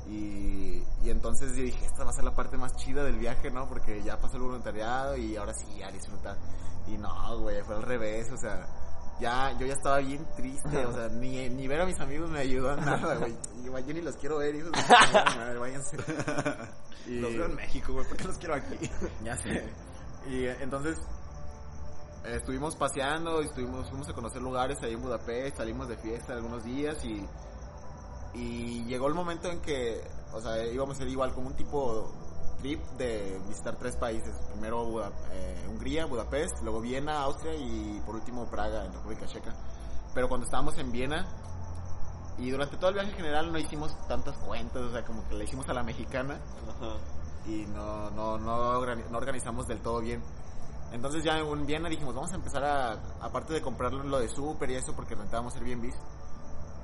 Y, y entonces yo dije, esta va a ser la parte más chida del viaje, ¿no? Porque ya pasó el voluntariado y ahora sí, a disfrutar. Y no, güey, fue al revés, o sea, ya, yo ya estaba bien triste, o sea, ni, ni ver a mis amigos me ayudó en nada, güey. Yo ni los quiero ver, hijos madre, váyanse. Y- Los veo en México, güey, ¿por qué los quiero aquí? ya sé. Y eh, entonces eh, estuvimos paseando, y estuvimos, fuimos a conocer lugares ahí en Budapest, salimos de fiesta algunos días y, y llegó el momento en que, o sea, íbamos a ser igual como un tipo trip de visitar tres países. Primero Buda- eh, Hungría, Budapest, luego Viena, Austria y por último Praga, en República Checa. Pero cuando estábamos en Viena, y durante todo el viaje en general no hicimos tantas cuentas, o sea, como que le hicimos a la mexicana Ajá. y no, no, no, no organizamos del todo bien. Entonces ya en Viena dijimos, vamos a empezar a, aparte de comprar lo de súper y eso, porque rentábamos Airbnb,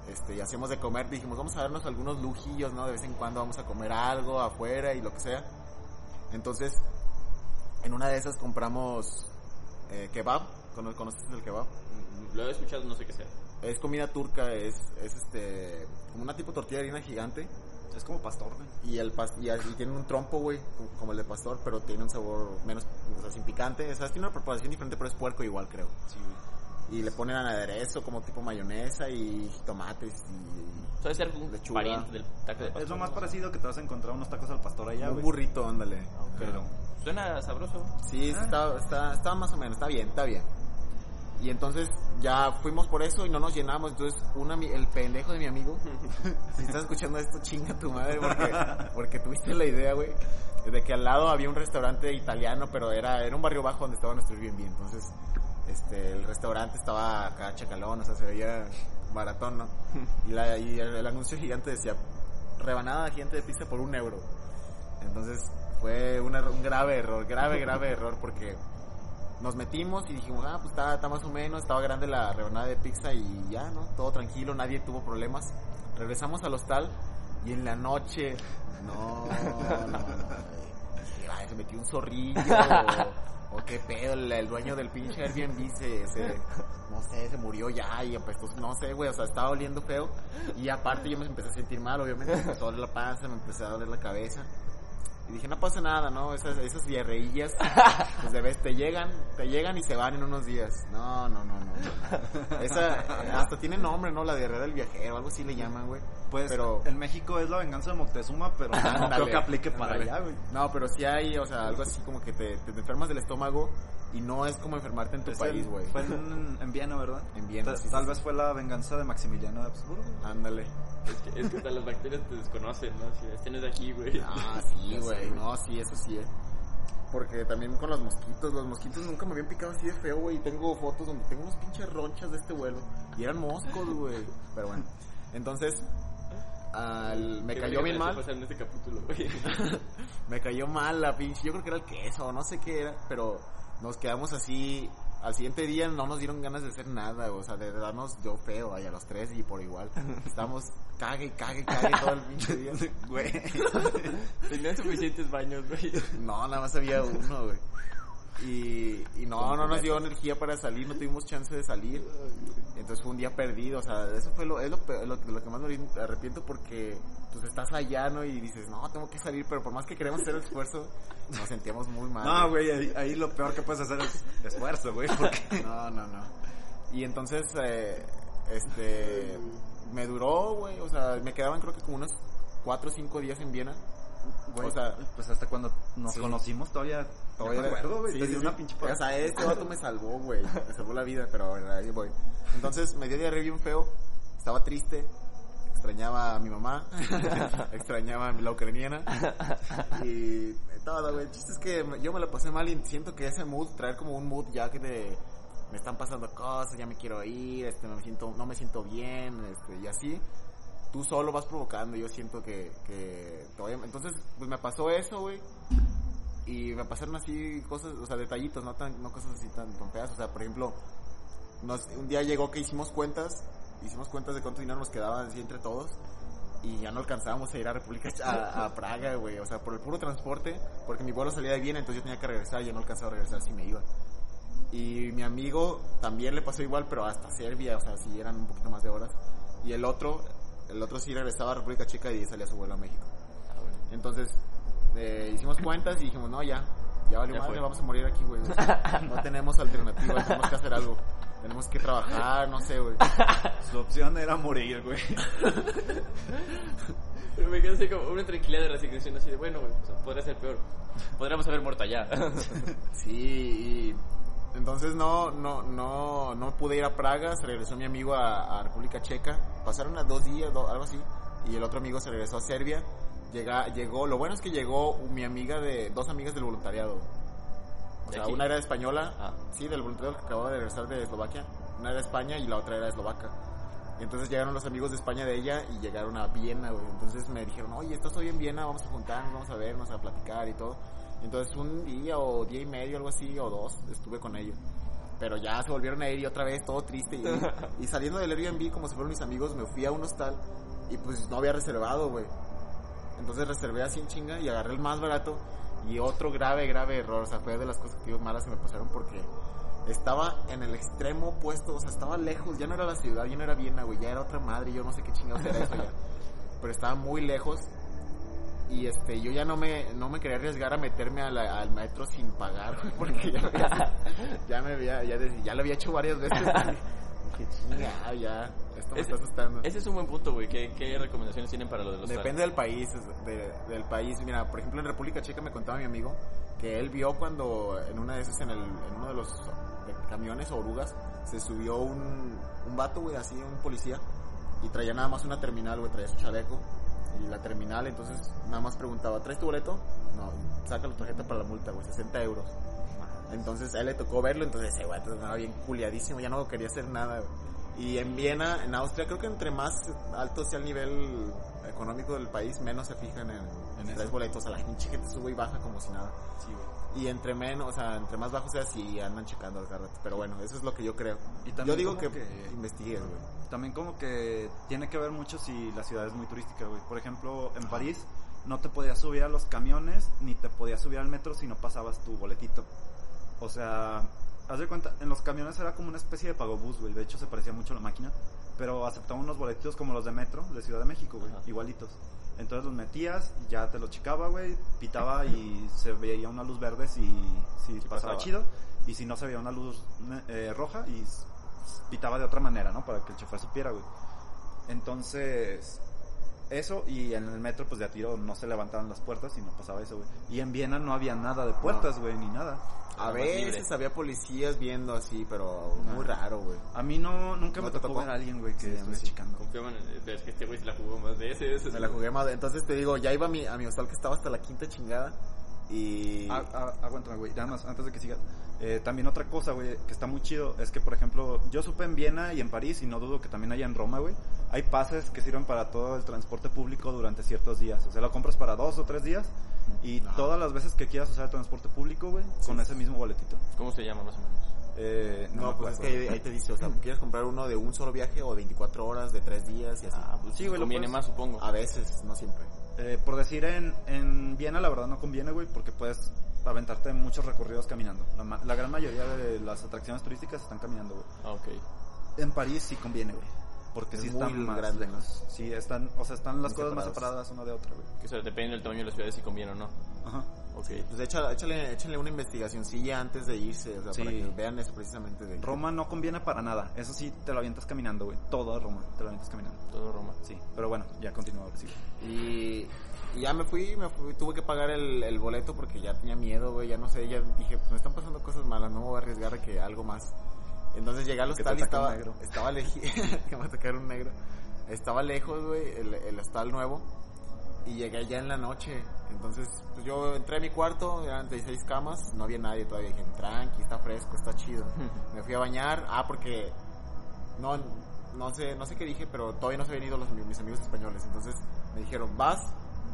este, y hacíamos de comer, dijimos, vamos a darnos algunos lujillos, ¿no? De vez en cuando vamos a comer algo afuera y lo que sea. Entonces, en una de esas compramos eh, kebab, ¿Cono- ¿conoces el kebab? Lo he escuchado, no sé qué sea. Es comida turca, es, es este, como una tipo tortilla de harina gigante. Es como pastor, güey. Y el pas y, y tiene un trompo, güey, como, como el de pastor, pero tiene un sabor menos, o sea, sin picante. O sea, tiene una preparación diferente, pero es puerco igual, creo. Sí, güey. Y le ponen aderezo como tipo mayonesa y tomates y ser un Lechuga. pariente del taco de pastor. Es lo más parecido que te vas a encontrar unos tacos al pastor allá, un güey. burrito, ándale. Pero, Suena sabroso. Sí, sí, está, está, está más o menos, está bien, está bien. Y entonces ya fuimos por eso y no nos llenamos. Entonces, una, el pendejo de mi amigo, si estás escuchando esto, chinga tu madre, porque, porque tuviste la idea, güey, de que al lado había un restaurante italiano, pero era, era un barrio bajo donde estaba nuestro Airbnb. Entonces, este, el restaurante estaba acá chacalón, o sea, se veía baratón, ¿no? Y, la, y el, el anuncio gigante decía, rebanada gigante de pizza por un euro. Entonces fue un, grave error, grave, grave error porque nos metimos y dijimos, ah, pues está, está más o menos, estaba grande la rebanada de pizza y ya, ¿no? Todo tranquilo, nadie tuvo problemas. Regresamos al hostal y en la noche, no, no, no, dije, "Ay, se metió un zorrillo o, qué pedo, el, dueño del pinche Airbnb se, no sé, se murió ya y empezó, no sé, güey, o sea, estaba oliendo feo y aparte yo me empecé a sentir mal, obviamente, me empezó a doler la panza, me empecé a doler la cabeza. Y dije, no pasa nada, ¿no? Esas, esas diarreillas, pues de vez te llegan, te llegan y se van en unos días. No, no, no, no. no. Esa, hasta tiene nombre, ¿no? La diarrea del viajero, algo así le llaman, güey. Pues Pero- en México es la venganza de Moctezuma, pero no creo que aplique para allá, güey. No, pero sí hay, o sea, algo así como que te, te enfermas del estómago y no es como enfermarte en tu Es país, güey. Fue en, en Viena, ¿verdad? En Viena, Ta- sí, Tal sí, vez sí. fue la venganza de Maximiliano de Habsburgo. Ándale. Es que, es que hasta las bacterias te desconocen, ¿no? Si este no es de aquí, güey. Ah, sí, güey. No, sí, eso sí, eh. Porque también con los mosquitos, los mosquitos nunca me habían picado así de feo, güey. Y tengo fotos donde tengo unos pinches ronchas de este vuelo. Y eran moscos, güey. Pero bueno. Entonces, al- me cayó bien mal. este capítulo. Me cayó mal la pinche. Yo creo que era el queso, no sé qué era. Pero nos quedamos así. Al siguiente día no nos dieron ganas de hacer nada, o sea, de darnos yo feo ahí a los tres y por igual. Estábamos cague, cague, cague todo el pinche día. Güey. Tenían suficientes baños, güey. No, nada más había uno, güey. Y, y no, no nos dio energía para salir, no tuvimos chance de salir. Entonces fue un día perdido, o sea, eso fue lo, es lo, lo, lo que más me arrepiento porque pues estás allá, ¿no? Y dices, no, tengo que salir, pero por más que queremos hacer el esfuerzo, nos sentíamos muy mal. No, güey, ahí, ahí lo peor que puedes hacer es esfuerzo, güey, porque... No, no, no. Y entonces, eh, este, me duró, güey, o sea, me quedaban creo que como unos 4 o 5 días en Viena. Güey, O sea, pues hasta cuando nos sí. conocimos todavía, Todavía me acuerdo, güey, sí, sí, una pinche O sea, este vato me salvó, güey. Me salvó la vida, pero bueno, ahí voy. Entonces me dio diarrea bien feo. Estaba triste. Extrañaba a mi mamá. extrañaba a mi la ucraniana. Y todo, güey. El chiste es que yo me la pasé mal y siento que ese mood, traer como un mood ya que de me están pasando cosas, ya me quiero ir, este, me siento, no me siento bien, este, y así. Tú solo vas provocando, yo siento que, que todavía, entonces, pues me pasó eso, güey y me pasaron así cosas, o sea, detallitos, no tan, no cosas así tan, tan o sea, por ejemplo, nos, un día llegó que hicimos cuentas, hicimos cuentas de cuánto dinero nos quedaba así entre todos, y ya no alcanzábamos a ir a República, a, a Praga, güey, o sea, por el puro transporte, porque mi vuelo salía de Viena, entonces yo tenía que regresar, y ya no alcanzaba a regresar si me iba. Y mi amigo también le pasó igual, pero hasta Serbia, o sea, si eran un poquito más de horas. Y el otro, el otro sí regresaba a República Checa y salía su vuelo a México. Ah, bueno. Entonces, eh, hicimos cuentas y dijimos, no, ya, ya valió Ya madre, fue. vamos a morir aquí, güey. O sea, no tenemos alternativa, tenemos que hacer algo. Tenemos que trabajar, no sé, güey. Su opción era morir, güey. Pero me quedé así como una tranquilidad de resignación así de, bueno, güey, o sea, podría ser peor. Podríamos haber muerto allá. Sí, y entonces no, no, no, no pude ir a Praga, se regresó mi amigo a, a República Checa, pasaron unas dos días, do- algo así, y el otro amigo se regresó a Serbia, Llega, llegó, lo bueno es que llegó mi amiga de, dos amigas del voluntariado. O ¿De sea, aquí? una era española, Ah. sí, del voluntariado que acababa de regresar de Eslovaquia, una era de España y la otra era eslovaca. Entonces llegaron los amigos de España de ella y llegaron a Viena, güey. Entonces me dijeron, oye, estás hoy en Viena, vamos a juntarnos, vamos a vernos, a platicar y todo. Entonces un día o día y medio, algo así, o dos, estuve con ellos. Pero ya se volvieron a ir y otra vez, todo triste. Y, y saliendo del Airbnb, como si fueron mis amigos, me fui a un hostal y pues no había reservado, güey. Entonces reservé así en chinga y agarré el más barato. Y otro grave, grave error, o sea, fue de las cosas que malas que me pasaron porque estaba en el extremo opuesto, o sea, estaba lejos, ya no era la ciudad, ya no era Viena, güey, ya era otra madre, yo no sé qué chingados era eso ya. Pero estaba muy lejos y este, yo ya no me, no me quería arriesgar a meterme a la- al metro sin pagar, porque ya, había- ya me había, ya, ya lo había hecho varias veces. Dije, chinga, ya, esto me Ese- está asustando. Ese es un buen punto, güey. ¿Qué, ¿Qué recomendaciones tienen para lo de los Depende del país, de- del país. Mira, por ejemplo, en República Checa me contaba mi amigo que él vio cuando en una de esas, en, el, en uno de los de camiones o orugas, se subió un, un vato, güey, así, un policía, y traía nada más una terminal, güey, traía su chaleco. Y la terminal, entonces nada más preguntaba, ¿traes tu boleto? No, saca la tarjeta para la multa, güey, 60 euros. Entonces a él le tocó verlo, entonces ese güey estaba bien culiadísimo, ya no quería hacer nada. güey. Y en Viena, en Austria, creo que entre más alto sea el nivel económico del país, menos se fijan en, en tres boletos. A la gente sube y baja como si nada. Sí, güey. Y entre menos, o sea, entre más bajo sea, sí andan checando al rato. Pero bueno, eso es lo que yo creo. Y yo digo que, que- investigues, güey. También como que tiene que ver mucho si la ciudad es muy turística, güey. Por ejemplo, en París no te podías subir a los camiones ni te podías subir al metro si no pasabas tu boletito. O sea, haz de cuenta, en los camiones era como una especie de pagobús, güey. De hecho, se parecía mucho a la máquina. Pero aceptaban unos boletitos como los de metro de Ciudad de México, güey. Ajá. Igualitos. Entonces los metías, ya te los checaba, güey. Pitaba y se veía una luz verde si, si pasaba pasaba. chido. Y si no se veía una luz eh, roja y pitaba de otra manera, ¿no? Para que el chofer supiera, güey. Entonces, eso y en el metro, pues de a tiro no se levantaban las puertas y no pasaba eso, güey. Y en Viena no había nada de puertas, güey, ni nada. A veces había policías viendo así, pero muy Ah. raro, güey. A mí no, nunca ¿No me tocó tocó? ver a alguien, güey, que Sí, a estuviera sí. checando. Confiaban es que este güey se la jugó más de ese. ese Me la jugué más. Entonces te digo, ya iba a mi, a mi hostal que estaba hasta la quinta chingada. Y. Ah, aguántame, güey. Nada más, antes de que siga. Eh, también otra cosa, güey, que está muy chido, es que, por ejemplo, yo supe en Viena y en París, y no dudo que también haya en Roma, güey, hay pases que sirven para todo el transporte público durante ciertos días. O sea, lo compras para dos o tres días, y Ajá. todas las veces que quieras usar el transporte público, güey, con ese mismo boletito. ¿Cómo se llama más o menos? Eh, No, pues es que ahí, ahí te dice, o sea, ¿quieres comprar uno de un solo viaje o de 24 horas, de 3 días y así? Ah, pues Sí, sí, güey, lo conviene puedes- más, supongo. A veces, no siempre. Eh, por decir, en, en Viena la verdad no conviene, güey, porque puedes aventarte muchos recorridos caminando. La, ma- la gran mayoría de las atracciones turísticas están caminando, güey. Ah, ok. En París sí conviene, güey. Porque Es sí están más grande, ¿no? lejos. Sí, están, o sea, están las Muy cosas más separadas una de otra, güey. Que eso depende del tamaño de la ciudad si conviene o no. Ajá. Ok. Pues échale, échale, échale una investigacioncilla antes de irse, o sea, Sí. para que vean eso precisamente. De Roma no conviene para nada. Eso sí, te lo avientas caminando, güey. Todo Roma, te lo avientas caminando. Todo Roma. Sí, pero bueno, ya continúa ahora sí. Y, Y ya me fui, me fui, tuve que pagar el, el boleto porque ya tenía miedo, güey, ya no sé, ya dije, pues me están pasando cosas malas, no me voy a arriesgar a que algo más. Entonces llegué al hostal y estaba, estaba lejos, que me atacara un negro. Estaba lejos, güey, el, el hostal nuevo. Y llegué ya en la noche. Entonces, pues yo entré a mi cuarto, eran 16 camas, no había nadie todavía. Dije, tranqui, está fresco, está chido. Me fui a bañar, ah, porque no, no sé, no sé qué dije, pero todavía no se habían ido los, mis amigos españoles. Entonces me dijeron, vas,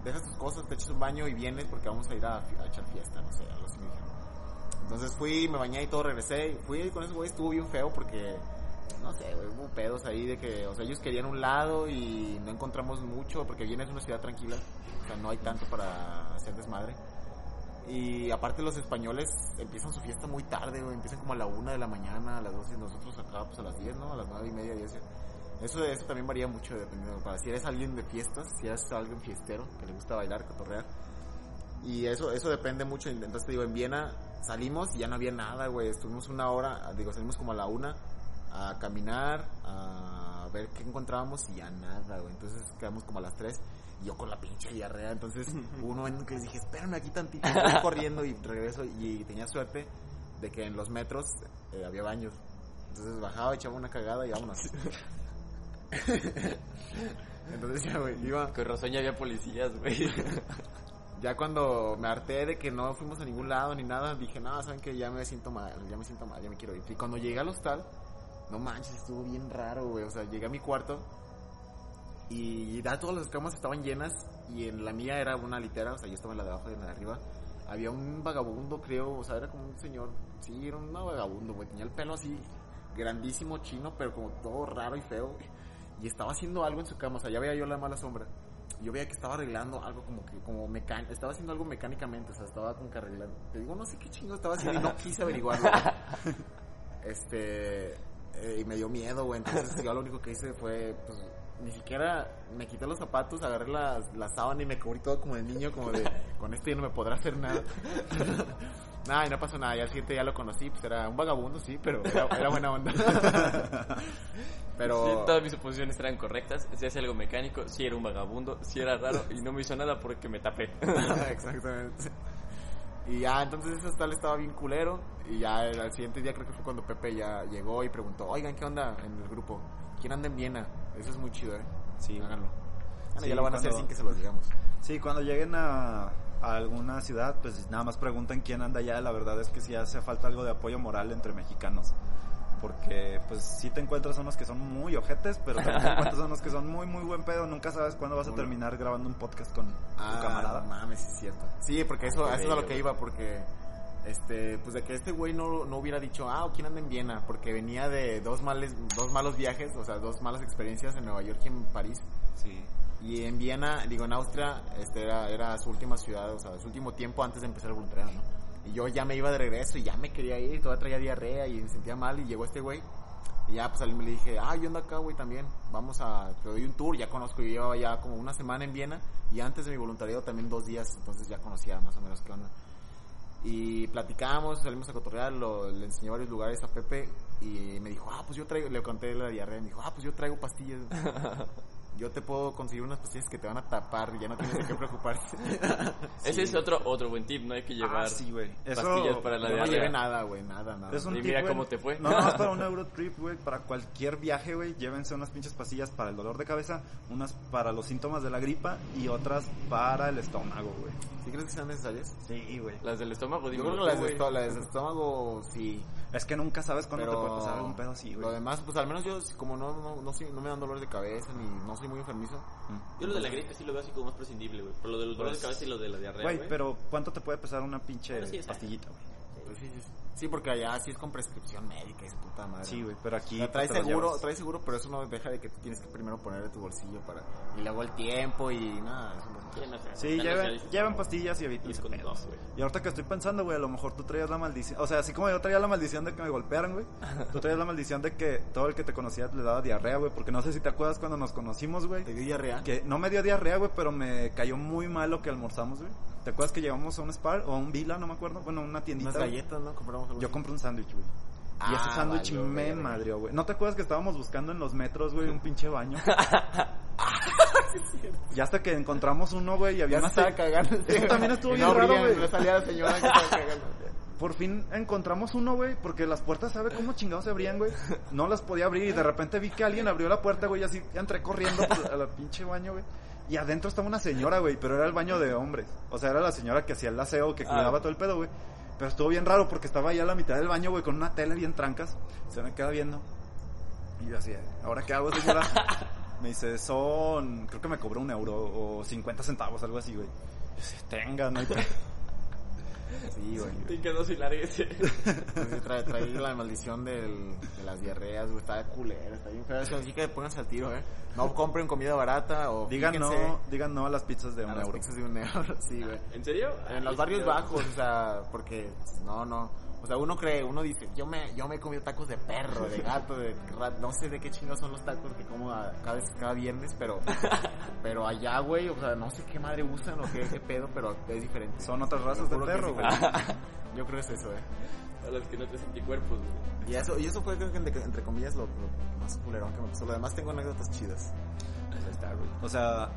dejas tus cosas, te echas un baño y vienes porque vamos a ir a, a echar fiesta, no sé, algo así me dijeron. Entonces fui, me bañé y todo, regresé. Fui con esos güeyes, estuvo bien feo porque, no sé, hubo pedos ahí de que, o sea, ellos querían un lado y no encontramos mucho porque Viena es una ciudad tranquila, o sea, no hay tanto para hacer desmadre. Y aparte los españoles empiezan su fiesta muy tarde, güey, empiezan como a la una de la mañana, a las 12 y nosotros acá pues a las 10, ¿no? A las nueve y media, 10. Eso, eso también varía mucho dependiendo, para si eres alguien de fiestas, si eres alguien fiestero, que le gusta bailar, cotorrear. Y eso, eso depende mucho, entonces te digo, en Viena salimos y ya no había nada, güey, estuvimos una hora, digo, salimos como a la una a caminar, a ver qué encontrábamos y ya nada, güey, entonces quedamos como a las tres. Y yo con la pinche diarrea, entonces hubo un momento en que les dije, espérame aquí tantito, voy corriendo y regreso y tenía suerte de que en los metros eh, había baños, entonces bajaba, echaba una cagada y vámonos. entonces ya, güey, iba... Con razón ya había policías, güey. Ya cuando me harté de que no fuimos a ningún lado ni nada, dije, no, saben que ya me siento mal, ya me siento mal, ya me quiero ir. Y cuando llegué al hostal, no manches, estuvo bien raro, güey. O sea, llegué a mi cuarto y ya todas las camas estaban llenas y en la mía era una litera, o sea, yo estaba en la de abajo y en la de arriba. Había un vagabundo, creo, o sea, era como un señor, sí, era un vagabundo, güey. Tenía el pelo así, grandísimo, chino, pero como todo raro y feo. güey. Y estaba haciendo algo en su cama, o sea, ya veía yo la mala sombra yo veía que estaba arreglando algo como que como mecánico, estaba haciendo algo mecánicamente, o sea, estaba como que arreglando. Te digo, no sé qué chingo estaba haciendo y no quise averiguarlo. este eh, y me dio miedo, güey. Entonces yo lo único que hice fue pues ni siquiera me quité los zapatos, agarré la, la sábana y me cubrí todo como de niño, como de con esto ya no me podrá hacer nada. Nada, y no pasó nada. Ya al siguiente ya lo conocí, pues era un vagabundo, sí, pero era, era buena onda. pero Sí, todas mis suposiciones eran correctas. Si hacía algo mecánico, si era un vagabundo, si era raro y no me hizo nada porque me tapé. Exactamente. Y ya, entonces ese hostal estaba bien culero. Y ya el, al siguiente día creo que fue cuando Pepe ya llegó y preguntó, oigan, ¿qué onda en el grupo? ¿Quién anda en Viena? Eso es muy chido, ¿eh? Sí. Háganlo. Bueno, Sí, ya lo van a hacer sin que se los digamos. Sí, cuando lleguen a, a alguna ciudad, pues nada más preguntan quién anda allá. La verdad es que sí hace falta algo de apoyo moral entre mexicanos. Porque, pues, sí te encuentras unos que son muy ojetes, pero también te encuentras unos que son muy, muy buen pedo. Nunca sabes cuándo vas a terminar grabando un podcast con Ah, tu camarada. no mames, es cierto. Sí, porque eso, Qué eso es a lo que iba, porque, este, pues de que este güey no, no hubiera dicho, ah, ¿quién anda en Viena? Porque venía de dos, males, dos malos viajes, o sea, dos malas experiencias en Nueva York y en París. Sí. Y en Viena, digo, en Austria, este era, era su última ciudad, o sea, su último tiempo antes de empezar el voluntariado, ¿no? Y yo ya me iba de regreso y ya me quería ir, todavía traía diarrea y me sentía mal y llegó este güey. Y ya, pues a él me le dije, ah, yo ando acá, güey, también. Vamos a, te doy un tour, ya conozco, yo llevaba ya como una semana en Viena y antes de mi voluntariado también dos días, entonces ya conocía más o menos qué onda. Y platicamos, salimos a cotorrear, lo, le enseñé varios lugares a Pepe y me dijo, ah, pues yo traigo, le conté la diarrea, me dijo, ah, pues yo traigo pastillas. Yo te puedo conseguir unas pastillas que te van a tapar y ya no tienes de qué preocuparte. Ese es otro otro buen tip, no hay que llevar Ah, sí. Eso- pastillas para la Yo no diarrea. llevé nada, güey, nada, nada. Es un Y tip, mira cómo te fue. No, no, es para un Eurotrip, güey. Para cualquier viaje, güey. Llévense unas pinches pastillas para el dolor de cabeza, unas para los síntomas de la gripa y otras para el estómago, güey. ¿Sí crees que sean necesarias? Sí, güey. Las del estómago, Yo digo, creo que las de, güey. esto- las de estómago, sí. Es que nunca sabes cuándo Pero te puede pasar algún pedo así, Lo güey. demás, pues al menos yo, como no, no, no, soy- no me dan dolores de cabeza ni no soy muy enfermizo. Mm. Yo lo de la gripe sí lo veo así como más prescindible, güey. Por lo de los dolores de Pues, cabeza y lo de la diarrea, Güey, güey. pero ¿cuánto te puede pesar una pinche Bueno, sí, pastillita, güey? Pues sí, sí, sí. Porque allá sí es con prescripción médica y su puta madre. Sí, güey, pero aquí... O sea, trae seguro, trae seguro, pero eso no deja de que tú tienes que primero poner de tu bolsillo para... Y luego el tiempo y nada, eso no Sí, sé, lleven no. pastillas y Y eviten con pedos. dos, güey. Y ahorita que estoy pensando, güey, a lo mejor tú traías la maldición. O sea, así como yo traía la maldición de que me golpearan, güey. Tú traías la maldición de que todo el que te conocía le daba diarrea, güey. Porque no sé si te acuerdas cuando nos conocimos, güey. ¿Te dio diarrea? Que no me dio diarrea, güey, pero me cayó muy mal lo que almorzamos, güey. ¿Te acuerdas que llegamos a un Spar o a un Vila, no me acuerdo? Bueno, una tiendita. Unas galletas, ¿no? Compramos algo Yo así. compré un sándwich, güey. Y Ah, ese sándwich valió, me madrió, güey. ¿No te acuerdas que estábamos buscando en los metros, güey, un pinche baño? Y hasta que encontramos uno, güey, y había una estaba cagando. Eso también estuvo Y bien no raro, güey. no salía la señora que estaba cagando. Por fin encontramos uno, güey, porque las puertas, ¿sabe cómo chingados se abrían, güey? No las podía abrir y de repente vi que alguien abrió la puerta, güey, y así entré corriendo por- a la pinche baño, güey. Y adentro estaba una señora, güey, pero era el baño de hombres. O sea, era la señora que hacía el aseo, que Ah. cuidaba todo el pedo, güey. Pero estuvo bien raro porque estaba ahí a la mitad del baño, güey, con una tele bien trancas. Se me queda viendo. Y yo así, ¿ahora qué hago, señora? Me dice, son, creo que me cobró un euro o 50 centavos, algo así, güey. Yo así, tenga, no hay pedo". Sí, güey. Te quedó sin larguese. Entonces, trae, trae la maldición del, de las diarreas, güey. Está culera, está bien fea. Así que pónganse al tiro, eh. No compren comida barata o Digan fíjense no, digan no a las pizzas de a un las euro. pizzas de un euro. Sí, güey. ¿En serio? En los Ay, barrios sí, bajos, o sea, porque no, no. O sea, uno cree, uno dice, yo me, yo me he comido tacos de perro, de gato, de rat, no sé de qué chingados son los tacos que como a- cada, vez- cada viernes, pero, pero allá, güey, o sea, no sé qué madre usan o qué, qué pedo, pero es diferente. Son otras razas de perro, güey. Yo creo que es eso, eh. A los que no te anticuerpos, güey. Y eso, y eso fue, creo que, entre, entre comillas, lo, lo más culerón que me pasó. Lo demás tengo anécdotas chidas. Ahí está, güey. O sea,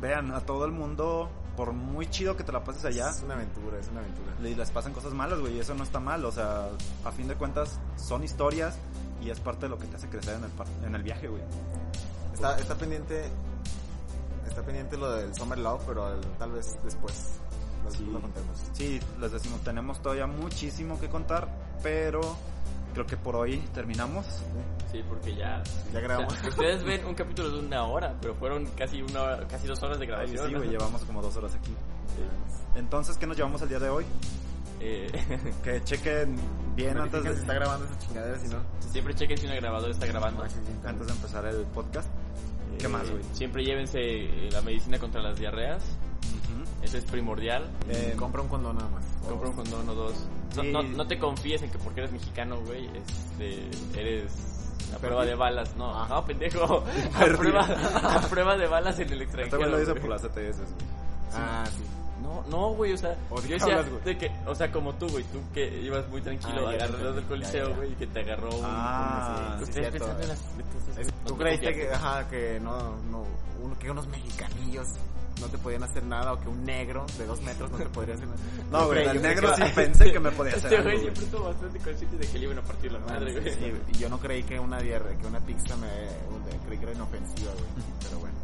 vean, a todo el mundo, por muy chido que te la pases allá, Es una aventura, es una aventura. le- les pasan cosas malas, güey, y eso no está mal. O sea, a fin de cuentas, son historias y es parte de lo que te hace crecer en el, en el viaje, güey. Está, está pendiente, está pendiente lo del Summer Love, pero al- tal vez después Sí. lo contemos. Sí, les decimos, tenemos todavía muchísimo que contar, pero creo que por hoy terminamos. Sí, porque ya... Ya grabamos. o sea, ustedes ven un capítulo de una hora, pero fueron casi una hora- casi dos horas de Ay, grabación. sí, ¿no? güey, llevamos como dos horas aquí. Entonces, ¿qué nos llevamos el día de hoy? Eh, Que chequen bien antes Notifican si de, está grabando esa chingadera, si no. siempre chequen si una grabadora está grabando. antes de empezar el podcast. ¿Qué Eh, más, güey? Siempre llévense la medicina contra las diarreas. Eso es primordial. Eh, compra un condón nada más. Compra un condón o dos. No, Sí. no, no te confíes en que porque eres mexicano, güey, este, eres a prueba de balas. No, Ah. no, pendejo. A prueba, a prueba de balas en el extranjero. güey lo dice por las ETS, güey. Ah, sí. No, no, güey, o sea, ¿O yo decía, hablas, de que, o sea, como tú, güey, tú que ibas muy tranquilo Ah, alrededor del coliseo, güey, y que te agarró un... Ah, un- sí, Ustedes cierto. pensando en las... entonces, Es- no ¿Tú te creíste que, ajá, que no, no, uno, que unos mexicanillos no te podían hacer nada o que un negro de dos metros no te podría hacer nada? No, güey, el negro sí pensé que me podía hacer Este algo, güey siempre estuvo bastante consciente de que le iban a partir la madre, güey. Sí, y yo no creí que una diarrea, que una pizza me, creí que era inofensiva, güey. Pero bueno.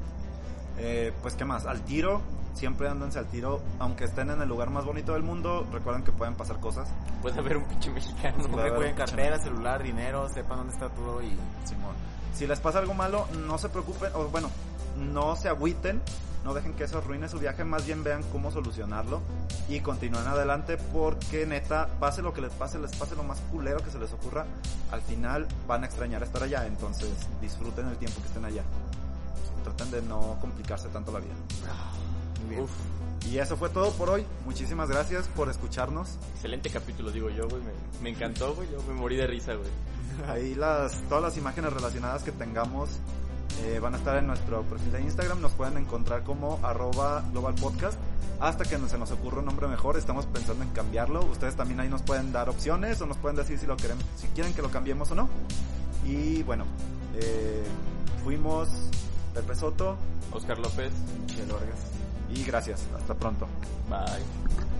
Eh, pues, ¿qué más? Al tiro, siempre ándense al tiro. Aunque estén en el lugar más bonito del mundo, recuerden que pueden pasar cosas. Puede haber un pinche mexicano. Haber recuerden cartera, celular, dinero, sepan dónde está todo y Simón. Si les pasa algo malo, no se preocupen, o bueno, no se agüiten, no dejen que eso arruine su viaje, más bien vean cómo solucionarlo y continúen adelante porque neta, pase lo que les pase, les pase lo más culero que se les ocurra, al final van a extrañar estar allá, entonces disfruten el tiempo que estén allá. Traten de no complicarse tanto la vida. Muy bien. Uf, Y eso fue todo por hoy. Muchísimas gracias por escucharnos. excelente capítulo, digo yo, güey. Me, me encantó, güey. Yo me morí de risa, güey. Ahí las, todas las imágenes relacionadas que tengamos eh, van a estar en nuestro perfil de Instagram. Nos pueden encontrar como arroba global podcast. Hasta que se nos ocurra un nombre mejor, estamos pensando en cambiarlo. Ustedes también ahí nos pueden dar opciones o nos pueden decir si lo queremos, si quieren que lo cambiemos o no. Y bueno, eh, fuimos Pepe Soto Oscar López, Chelo Vargas. y gracias. Hasta pronto. bye.